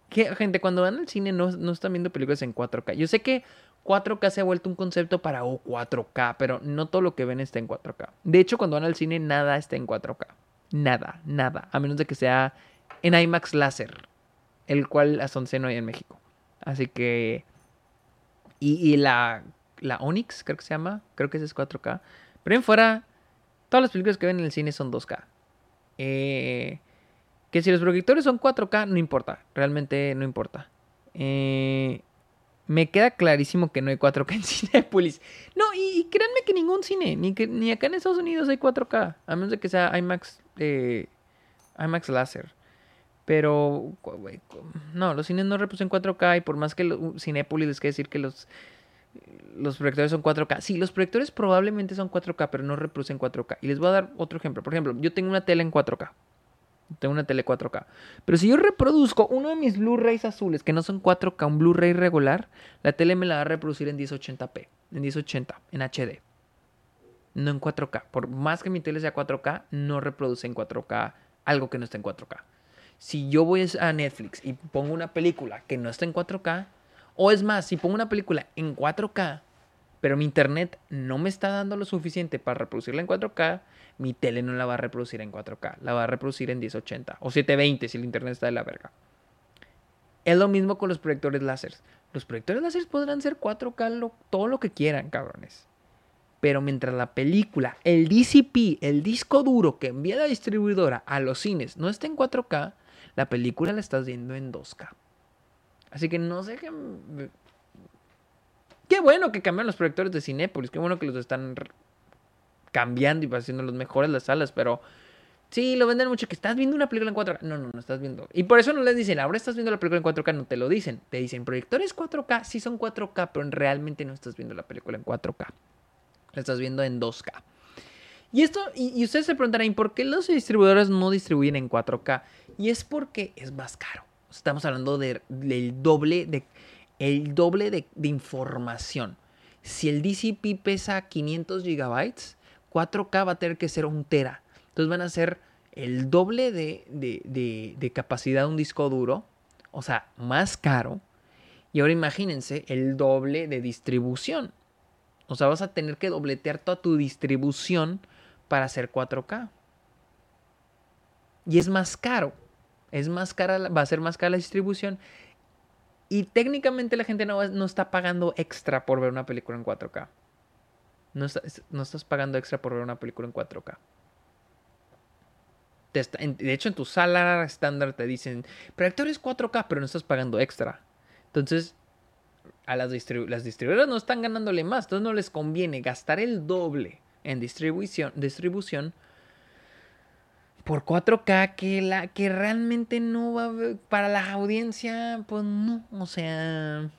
Que, gente, cuando van al cine no, no están viendo películas en 4K. Yo sé que 4K se ha vuelto un concepto para oh, 4K, pero no todo lo que ven está en 4K. De hecho, cuando van al cine, nada está en 4K. Nada, nada. A menos de que sea en IMAX láser, el cual hasta no hay en México. Así que... Y, la, la Onyx, creo que se llama. Creo que ese es 4K. Pero en fuera, todas las películas que ven en el cine son 2K. Eh, que si los proyectores son 4K, no importa. Realmente no importa. Eh, me queda clarísimo que no hay 4K en Cinepolis. No, y, créanme que ningún cine, ni, que, ni acá en Estados Unidos hay 4K. A menos de que sea IMAX, eh, IMAX Laser. Pero, no, los cines no reproducen 4K y por más que Cinepolis les quiere decir que los, los proyectores son 4K. Sí, los proyectores probablemente son 4K, pero no reproducen 4K. Y les voy a dar otro ejemplo. Por ejemplo, yo tengo una tele en 4K. Tengo una tele 4K. Pero si yo reproduzco uno de mis Blu-rays azules que no son 4K, un Blu-ray regular, la tele me la va a reproducir en 1080p, en 1080, en HD. No en 4K. Por más que mi tele sea 4K, no reproduce en 4K algo que no esté en 4K si yo voy a Netflix y pongo una película que no está en 4K, o es más, si pongo una película en 4K, pero mi internet no me está dando lo suficiente para reproducirla en 4K, mi tele no la va a reproducir en 4K, la va a reproducir en 1080 o 720 si el internet está de la verga. Es lo mismo con los proyectores láser. Los proyectores láser podrán ser 4K todo lo que quieran, cabrones. Pero mientras la película, el DCP, el disco duro que envía la distribuidora a los cines no esté en 4K, la película la estás viendo en 2K. Así que no sé qué... Qué bueno que cambian los proyectores de Cinepolis. Qué bueno que los están cambiando y haciendo los mejores las salas. Pero sí, lo venden mucho. Que estás viendo una película en 4K. No, no, no estás viendo. Y por eso no les dicen, ahora estás viendo la película en 4K. No te lo dicen. Te dicen, proyectores 4K. Sí son 4K, pero realmente no estás viendo la película en 4K. La estás viendo en 2K. Y esto, y, ustedes se preguntarán, ¿por qué los distribuidores no distribuyen en 4K? Y es porque es más caro. Estamos hablando del doble, de, el doble de, información. Si el DCP pesa 500 gigabytes, 4K va a tener que ser un tera. Entonces van a ser el doble de, de, capacidad de un disco duro, o sea, más caro. Y ahora imagínense el doble de distribución. O sea, vas a tener que dobletear toda tu distribución para hacer 4K. Y es más caro. Es más cara, va a ser más cara la distribución. Y técnicamente la gente no, no está pagando extra por ver una película en 4K. No, no estás pagando extra por ver una película en 4K. de hecho, en tu sala estándar te dicen, proyectores 4K, pero no estás pagando extra. Entonces, a las, las distribuidoras no están ganándole más, entonces no les conviene gastar el doble en distribución, distribución por 4K que, la, que realmente no va a haber, para la audiencia, pues no, o sea,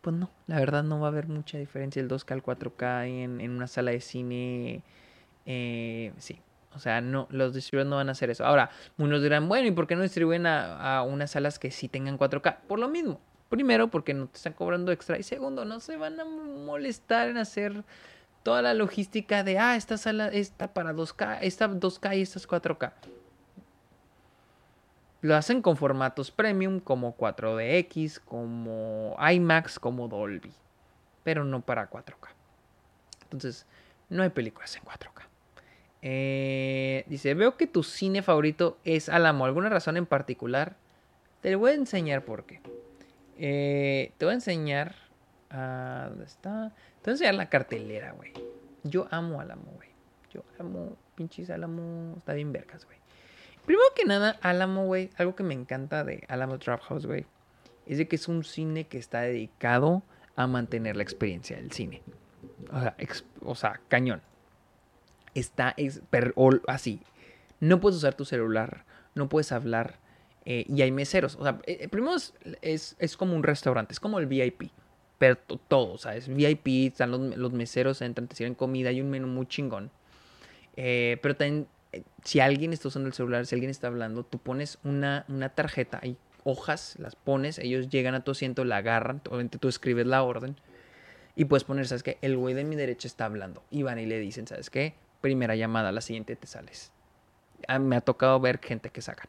pues no, la verdad no va a haber mucha diferencia el 2K al 4K en, en una sala de cine, eh, sí, o sea, no, los distribuidores no van a hacer eso. Ahora, unos dirán, bueno, ¿y por qué no distribuyen a, a unas salas que sí tengan 4K? Por lo mismo. Primero, porque no te están cobrando extra. Y segundo, no se van a molestar en hacer toda la logística de, ah, esta sala está para 2K, esta 2K y esta es 4K. Lo hacen con formatos premium como 4DX, como IMAX, como Dolby. Pero no para 4K. Entonces, no hay películas en 4K. Eh, dice, veo que tu cine favorito es Alamo. ¿Alguna razón en particular? Te voy a enseñar por qué. Eh, te voy a enseñar... Ah, ¿Dónde está? Te voy a enseñar la cartelera, güey. Yo amo Alamo, güey. Yo amo pinches Alamo. Está bien vergas, güey. Primero que nada, Alamo, güey. Algo que me encanta de Alamo Trap House, güey. Es de que es un cine que está dedicado a mantener la experiencia del cine. O sea, o sea cañón. Está así. No puedes usar tu celular. No puedes hablar. Eh, y hay meseros. O sea, eh, primero es, es como un restaurante. Es como el VIP pero todo, ¿sabes? VIP, están los, meseros, entran, te sirven comida, hay un menú muy chingón. Eh, pero también, eh, si alguien está usando el celular, si alguien está hablando, tú pones una, una tarjeta, hay hojas, las pones, ellos llegan a tu asiento, la agarran, obviamente tú escribes la orden y puedes poner, ¿sabes qué? El güey de mi derecha está hablando. Y van y le dicen, ¿sabes qué? Primera llamada, la siguiente te sales. Ah, me ha tocado ver gente que sacan.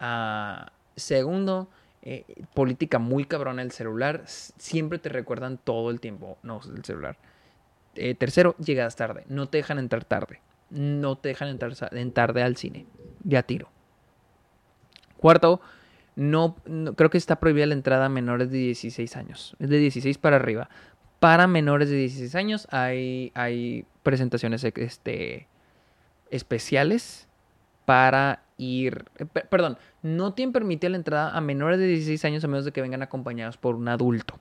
Ah, segundo, eh, política muy cabrona el celular. Siempre te recuerdan todo el tiempo. No, el celular. Eh, tercero, llegas tarde. No te dejan entrar tarde. No te dejan entrar en tarde al cine. Ya tiro. Cuarto, no, creo que está prohibida la entrada a menores de 16 años. Es de 16 para arriba. Para menores de 16 años hay, hay presentaciones este, especiales para ir, eh, perdón, no tienen permitida la entrada a menores de 16 años a menos de que vengan acompañados por un adulto.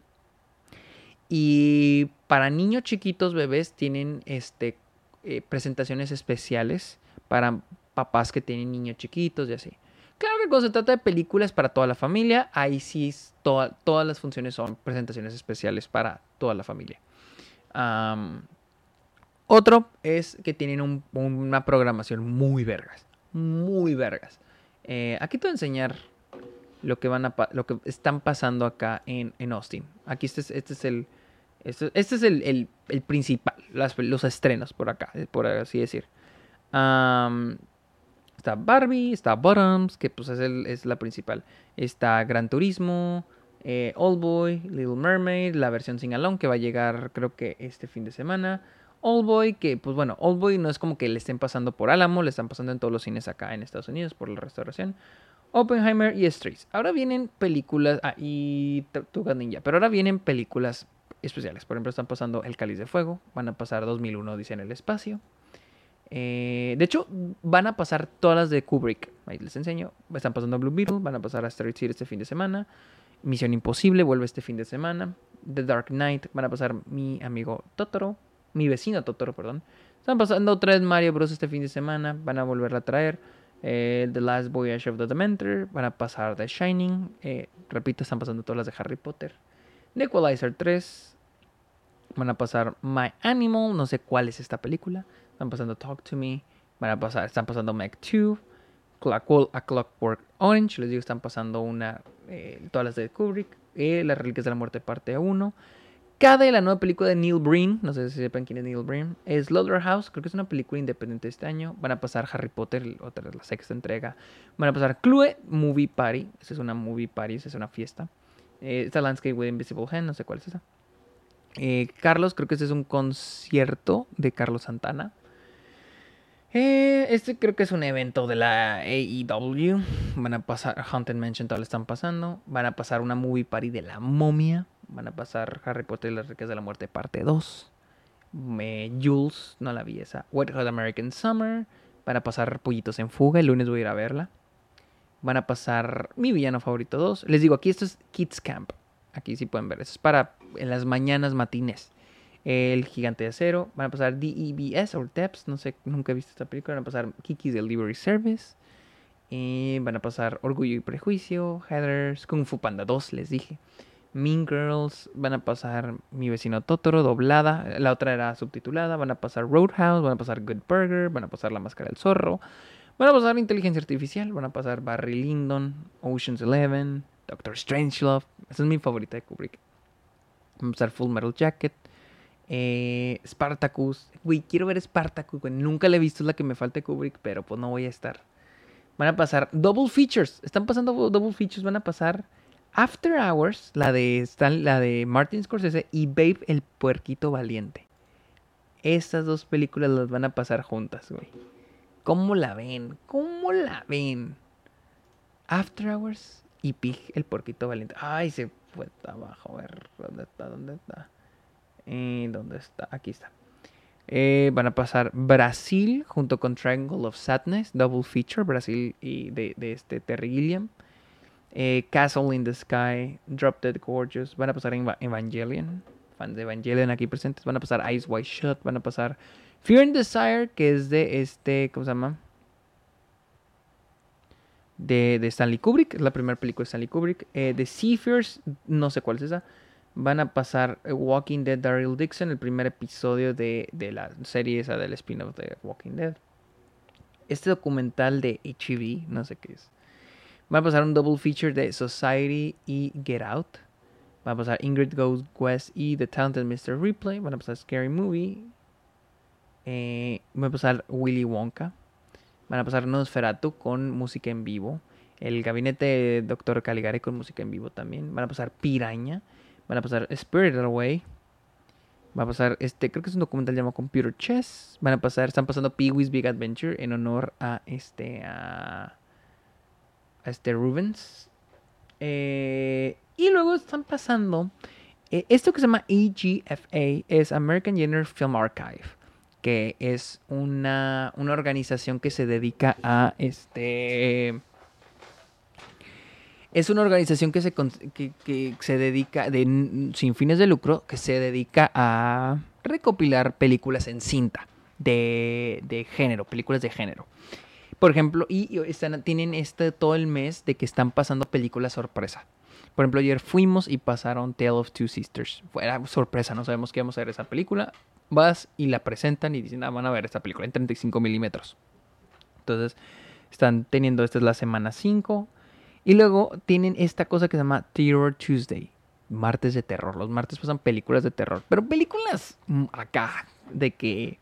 Y para niños chiquitos, bebés, tienen este, eh, presentaciones especiales para papás que tienen niños chiquitos y así. Claro que cuando se trata de películas para toda la familia, ahí sí todas las funciones son presentaciones especiales para toda la familia. otro es que tienen una programación muy vergas muy vergas. Eh, aquí te voy a enseñar lo que, van a lo que están pasando acá en, en Austin. Aquí este es, este es el... Este, este es el, el, el principal, los estrenos por acá, por así decir. está Barbie, está Bottoms, que pues es, el, es la principal. Está Gran Turismo, eh, Old Boy, Little Mermaid, la versión sin alone que va a llegar creo que este fin de semana. Boy, que pues bueno, Boy no es como que le estén pasando por Álamo, le están pasando en todos los cines acá en Estados Unidos por la restauración. Oppenheimer y Streets. Ahora vienen películas, ah, y Tuga Ninja, pero ahora vienen películas especiales. Por ejemplo, están pasando El Cáliz de Fuego, van a pasar 2001, dice en el espacio. Eh, de hecho, van a pasar todas las de Kubrick. Ahí les enseño. Están pasando Blue Beetle, van a pasar a Street City este fin de semana. Misión Imposible vuelve este fin de semana. The Dark Knight, van a pasar mi amigo Totoro mi vecino Totoro, perdón. Están pasando tres Mario Bros. este fin de semana. Van a volverla a traer. Eh, the Last Voyage of the Dementor. Van a pasar The Shining. Eh, repito, están pasando todas las de Harry Potter. The Equalizer 3. Van a pasar My Animal. No sé cuál es esta película. Están pasando Talk to Me. Van a pasar, están pasando Meg 2. A Clockwork Orange. Les digo, están pasando una. Eh, todas las de Kubrick. las Reliquias de la Muerte, parte 1. Cada de la nueva película de Neil Breen, no sé si sepan quién es Neil Breen, Slaughterhouse, creo que es una película independiente este año. Van a pasar Harry Potter, otra la sexta entrega. Van a pasar Clue Movie Party, esa es una movie party, esa es una fiesta. Eh, esta Landscape with Invisible Hand, no sé cuál es esa. Eh, Carlos, creo que este es un concierto de Carlos Santana. Eh, este creo que es un evento de la AEW. Van a pasar Haunted Mansion, lo están pasando. Van a pasar una movie party de la momia. Van a pasar Harry Potter y las Riquezas de la Muerte parte 2. Jules, no la vi esa. Wet Hot American Summer. Van a pasar Pollitos en Fuga. El lunes voy a ir a verla. Van a pasar Mi Villano Favorito 2. Les digo, aquí esto es Kids Camp. Aquí sí pueden ver. Eso es para en las mañanas matines. El Gigante de Acero. Van a pasar DEBS o TEPS. No sé, nunca he visto esta película. Van a pasar Kiki's Delivery Service. Eh, van a pasar Orgullo y Prejuicio. Heathers. Kung Fu Panda 2, les dije. Mean Girls, van a pasar Mi vecino Totoro, doblada, la otra era subtitulada, van a pasar Roadhouse, van a pasar Good Burger, van a pasar La Máscara del Zorro, van a pasar Inteligencia Artificial, van a pasar Barry Lyndon, Ocean's Eleven, Doctor Strangelove, esa es mi favorita de Kubrick. Van a pasar Full Metal Jacket, eh, Spartacus, güey, quiero ver Spartacus, güey, nunca la he visto, es la que me falta de Kubrick, pero pues no voy a estar. Van a pasar Double Features, están pasando Double Features, van a pasar... After Hours, la de, la de Martin Scorsese y Babe el puerquito valiente. Estas dos películas las van a pasar juntas, güey. ¿Cómo la ven? ¿Cómo la ven? After Hours y Pig el puerquito valiente. Ay, se fue abajo. A ver, ¿dónde está? ¿Dónde está? Eh, ¿Dónde está? Aquí está. Eh, van a pasar Brasil junto con Triangle of Sadness, double feature, Brasil y de, de este Terry Gilliam. Eh, Castle in the Sky, Drop Dead Gorgeous, van a pasar Evangelion, fans de Evangelion aquí presentes, van a pasar Eyes Wide Shut, van a pasar Fear and Desire, que es de este, ¿cómo se llama? De, de Stanley Kubrick, es la primera película de Stanley Kubrick. Eh, de no sé cuál es esa. Van a pasar eh, Walking Dead Daryl Dixon, el primer episodio de, de la serie esa del spin-off de Walking Dead. Este documental de HEV, no sé qué es. Va a pasar un double feature de Society y Get Out. Va a pasar Ingrid Goes West y The Talented Mr. Replay. Van a pasar Scary Movie. Eh, va a pasar Willy Wonka. Van a pasar Nosferatu con música en vivo. El gabinete de Dr. Caligari con música en vivo también. Van a pasar Piraña. Van a pasar Spirited Away. Va a pasar este, creo que es un documental llamado Computer Chess. Van a pasar, están pasando Pee-wee's Big Adventure en honor a este, a este Rubens. Eh, y luego están pasando eh, esto que se llama AGFA, es American General Film Archive, que es una, una organización que se dedica a este... Es una organización que se, que, se dedica, de, sin fines de lucro, que se dedica a recopilar películas en cinta de, de género, películas de género. Por ejemplo, y, están, tienen este todo el mes de que están pasando películas sorpresa. Por ejemplo, ayer fuimos y pasaron Tale of Two Sisters. Fue sorpresa, no sabemos que vamos a ver esa película. Vas y la presentan y dicen, ah, van a ver esta película en 35 milímetros. Entonces, están teniendo, esta es la semana 5. Y luego tienen esta cosa que se llama Terror Tuesday. Martes de terror. Los martes pasan películas de terror. Pero películas mm, acá, de que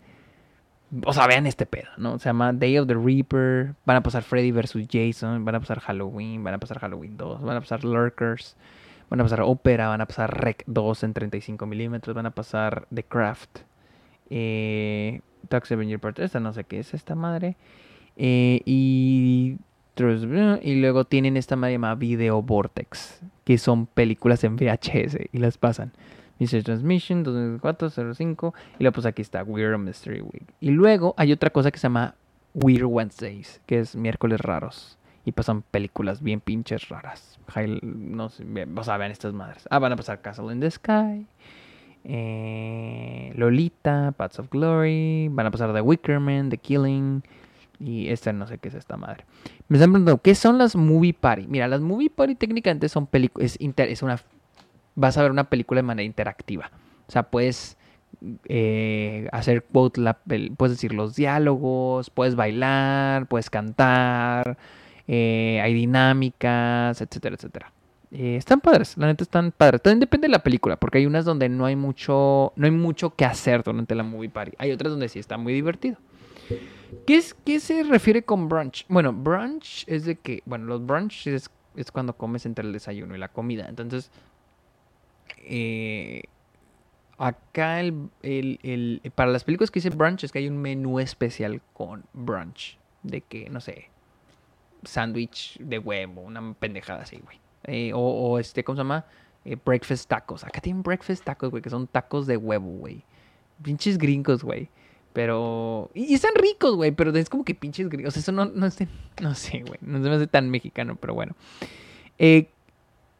o sea, vean este pedo, ¿no? Se llama Day of the Reaper. Van a pasar Freddy vs. Jason. Van a pasar Halloween. Van a pasar Halloween 2. Van a pasar Lurkers. Van a pasar Opera. Van a pasar Rec 2 en 35 milímetros. Van a pasar The Craft. Eh, Talk Seven Year Part. Esta no sé qué es esta madre. Eh, y. Y luego tienen esta madre llamada Video Vortex. Que son películas en VHS. Y las pasan. Mystery Transmission 2004-05 y luego pues aquí está Weird Mystery Week. Y luego hay otra cosa que se llama Weird Wednesdays, que es miércoles raros. Y pasan películas bien pinches raras. No sé, o sea, vean estas madres. Ah, van a pasar Castle in the Sky. Eh, Lolita, Paths of Glory. Van a pasar The Wickerman, The Killing. Y esta no sé qué es esta madre. Me están preguntando, ¿qué son las movie party? Mira, las movie party técnicamente son películas. Es, una vas a ver una película de manera interactiva. O sea, puedes eh, hacer la, puedes decir los diálogos, puedes bailar, puedes cantar, eh, hay dinámicas, etcétera, etcétera. Eh, están padres, la neta están padres. También depende de la película, porque hay unas donde no hay mucho, no hay mucho que hacer durante la movie party. Hay otras donde sí está muy divertido. ¿Qué, es, qué se refiere con brunch? Bueno, brunch es de que, bueno, los brunch es, es cuando comes entre el desayuno y la comida. Entonces, eh, acá el, el, para las películas que dice brunch es que hay un menú especial con brunch. De que, no sé, sándwich de huevo, una pendejada así, güey. Eh, o, este, ¿cómo se llama? Eh, breakfast tacos. Acá tienen breakfast tacos, güey, que son tacos de huevo, güey. Pinches gringos, güey. Pero. Y están ricos, güey. Pero es como que pinches gringos. Eso no, no, sé, no sé, güey. No se me hace tan mexicano, pero bueno. Eh,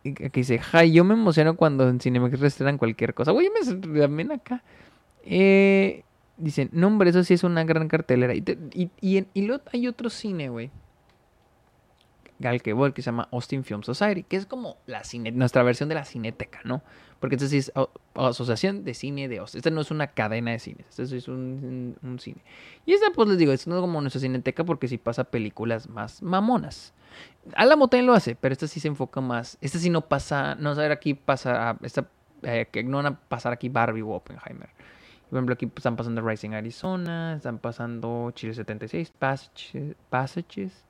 aquí dice, Jai, yo me emociono cuando en Cinemex restauran cualquier cosa. Güey, me también acá. Eh, dicen, no, hombre, eso sí es una gran cartelera. Y, y, y, y hay otro cine, güey. Al que se llama Austin Film Society, que es como la nuestra versión de la cineteca, ¿no? Porque esta sí es Asociación de Cine de Austin. Esta no es una cadena de cines, esta es un, un, cine. Y esta, pues les digo, es no como nuestra cineteca porque sí pasa películas más mamonas. Alamo también lo hace, pero esta sí se enfoca más. Esta sí no pasa, no saber aquí pasa, esta, eh, no van a pasar aquí Barbie o Oppenheimer. Por ejemplo, aquí están pasando Rising Arizona, están pasando Chile 76, Passages, Passages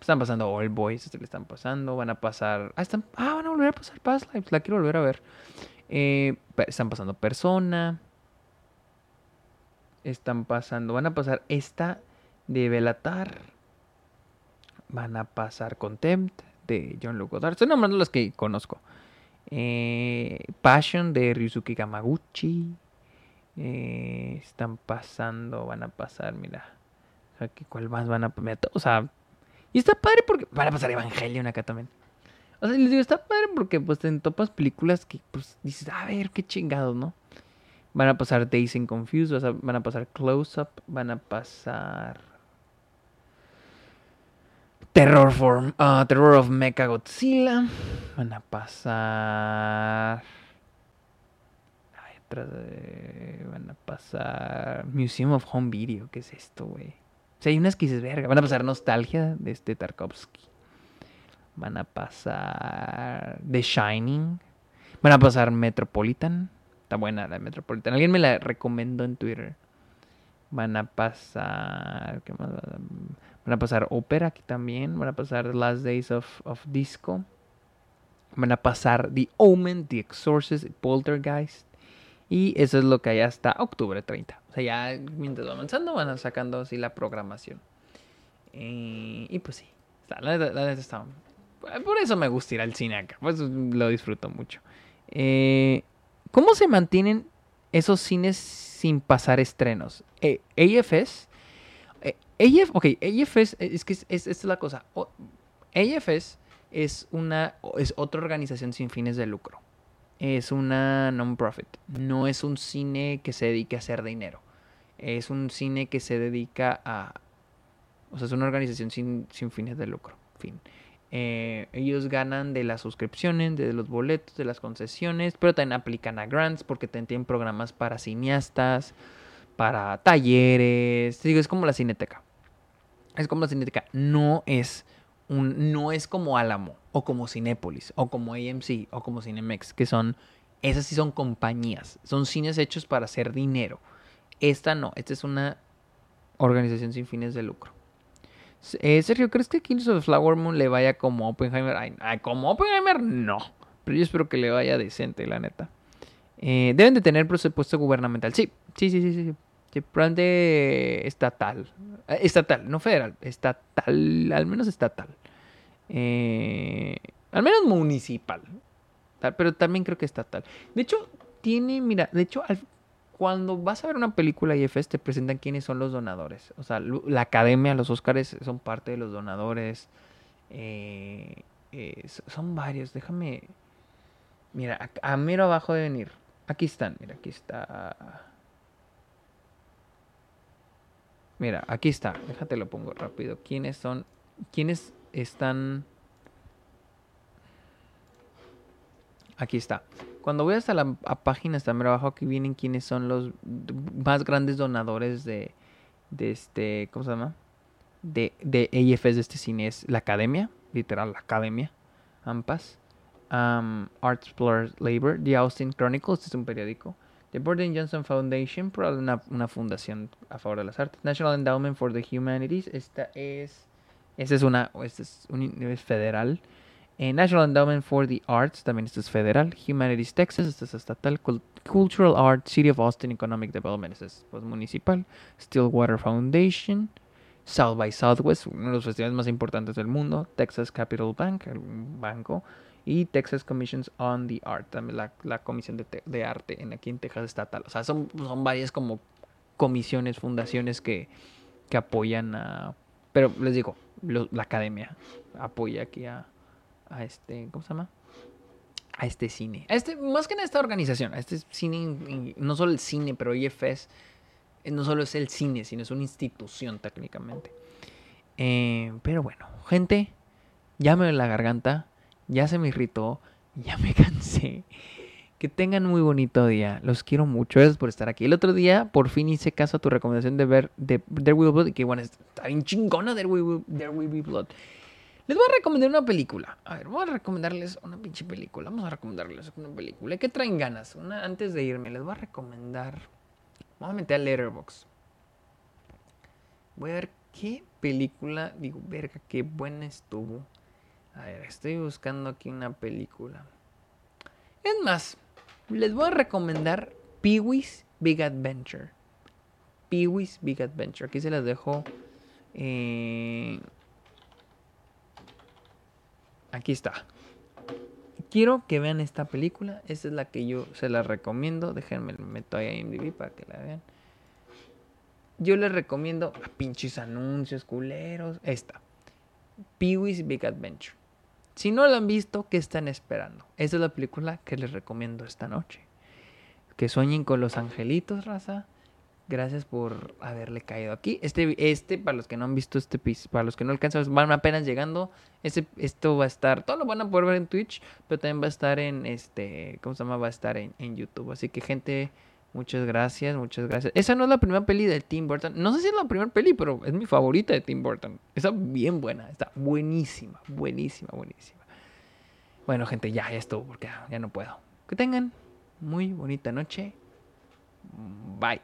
están pasando All Boys, este le están pasando. Van a pasar. Ah, están, ah, van a volver a pasar Past Lives. La quiero volver a ver. Eh, están pasando Persona. Están pasando. Van a pasar esta de Belatar. Van a pasar Contempt de John Luke Goddard. Estoy nombrando las que conozco. Eh, Passion de Ryusuke Kamaguchi. Eh, están pasando. Van a pasar, mira. ¿Cuál más van a.? O sea, y está padre porque van a pasar Evangelion acá también. O sea, les digo, está padre porque pues te topas películas que pues dices, a ver, qué chingados, ¿no? Van a pasar Days in Confused, van a pasar Close Up, van a pasar Terror, for, uh, Terror of Mecha Godzilla, van a pasar... Atrás. Van a pasar Museum of Home Video, ¿qué es esto, güey? Hay unas que dices, verga, van a pasar Nostalgia de este Tarkovsky. Van a pasar The Shining. Van a pasar Metropolitan. Está buena la Metropolitan. Alguien me la recomendó en Twitter. Van a pasar. ¿Qué más? Van a pasar Opera aquí también. Van a pasar Last Days of, of Disco. Van a pasar The Omen, The Exorcist, Poltergeist. Y eso es lo que hay hasta octubre 30. O sea, ya mientras va avanzando van sacando así la programación. Eh, y pues sí, la neta, está... Por eso me gusta ir al cine acá, pues lo disfruto mucho. Eh, ¿Cómo se mantienen esos cines sin pasar estrenos? Eh, AFS... AF, ok, AFS es que es, es, es la cosa. AFS es una es otra organización sin fines de lucro es una non-profit. No es un cine que se dedique a hacer dinero. Es un cine que se dedica a... O sea, es una organización sin, fines de lucro. Fin. Eh, ellos ganan de las suscripciones, de los boletos, de las concesiones, pero también aplican a grants porque tienen programas para cineastas, para talleres. Digo, es como la cineteca. Es como la cineteca. No es no es como Álamo, o como Cinépolis, o como AMC, o como Cinemex, que son, esas sí son compañías, son cines hechos para hacer dinero. Esta no, esta es una organización sin fines de lucro. Eh, Sergio, ¿crees que Kings of Flower Moon le vaya como Oppenheimer? Ay, como Oppenheimer, no. Pero yo espero que le vaya decente, la neta. Eh, deben de tener presupuesto gubernamental. Sí, sí, sí, sí, sí plan de estatal. Eh, estatal, no federal. Estatal, al menos estatal. Eh, al menos municipal. Pero también creo que estatal. De hecho, tiene, mira, de hecho, cuando vas a ver una película IFS te presentan quiénes son los donadores. O sea, la academia, los Oscars son parte de los donadores. Eh, son varios. Déjame. Mira, a, a mero abajo de venir. Aquí están, mira, aquí está. Mira, aquí está. Déjate lo pongo rápido. ¿Quiénes son? ¿Quiénes están? Aquí está. Cuando voy hasta la página, está abajo, aquí vienen quiénes son los más grandes donadores de, de este, ¿cómo se llama? De, de AFS de este cine. Es la academia, literal, la academia. AMPAS. Um, Arts Labor. The Austin Chronicles, este es un periódico. The Borden Johnson Foundation, una, una fundación a favor de las artes. National Endowment for the Humanities, esta es, esta es una, esta es, un, federal. Eh, National Endowment for the Arts, también esto es federal. Humanities Texas, esto es estatal. Cultural Art, City of Austin Economic Development, esto es municipal. Stillwater Foundation. South by Southwest, uno de los festivales más importantes del mundo. Texas Capital Bank, un banco y Texas Commissions on the Art, también la, comisión de, arte en aquí en Texas estatal. O sea, son, son varias como comisiones, fundaciones que, que apoyan a... Pero les digo, la academia apoya aquí a, a este, ¿cómo se llama? A este cine. A este, más que a esta organización, a este cine, no solo el cine, pero IFS eh, no solo es el cine, sino es una institución técnicamente. Eh, pero bueno, gente, ya me duele la garganta, ya se me irritó, ya me cansé. Que tengan muy bonito día. Los quiero mucho. Gracias por estar aquí. El otro día por fin hice caso a tu recomendación de ver de There Will Be Blood. Que bueno, está bien chingona There Will, There Will Be Blood. Les voy a recomendar una película. A ver, voy a recomendarles una pinche película. Vamos a recomendarles una película. ¿Qué traen ganas? Una, antes de irme, les voy a recomendar. Vamos a meter a Letterboxd. Voy a ver qué película. Digo, verga, qué buena estuvo. A ver, estoy buscando aquí una película. Es más, les voy a recomendar Pee-wee's Big Adventure. Pee-wee's Big Adventure. Aquí se las dejo. eh, Aquí está. Quiero que vean esta película. Esta es la que yo se la recomiendo. Déjenme me meto ahí a IMDb para que la vean. Yo les recomiendo a pinches anuncios culeros. Esta. Pee-wee's Big Adventure. Si no la han visto, ¿qué están esperando? Esa es la película que les recomiendo esta noche. Que sueñen con los angelitos, raza. Gracias por haberle caído aquí. Este, este, para los que no han visto este piso, para los que no alcanzan, van apenas llegando. Este, esto va a estar, todo lo van a poder ver en Twitch, pero también va a estar en este, ¿cómo se llama? Va a estar en YouTube. Así que, gente, muchas gracias, muchas gracias. Esa no es la primera peli de Tim Burton. No sé si es la primera peli, pero es mi favorita de Tim Burton. Está bien buena, está buenísima, buenísima, buenísima. Bueno, gente, ya, ya estuvo, porque ya, ya no puedo. Que tengan muy bonita noche. Bye.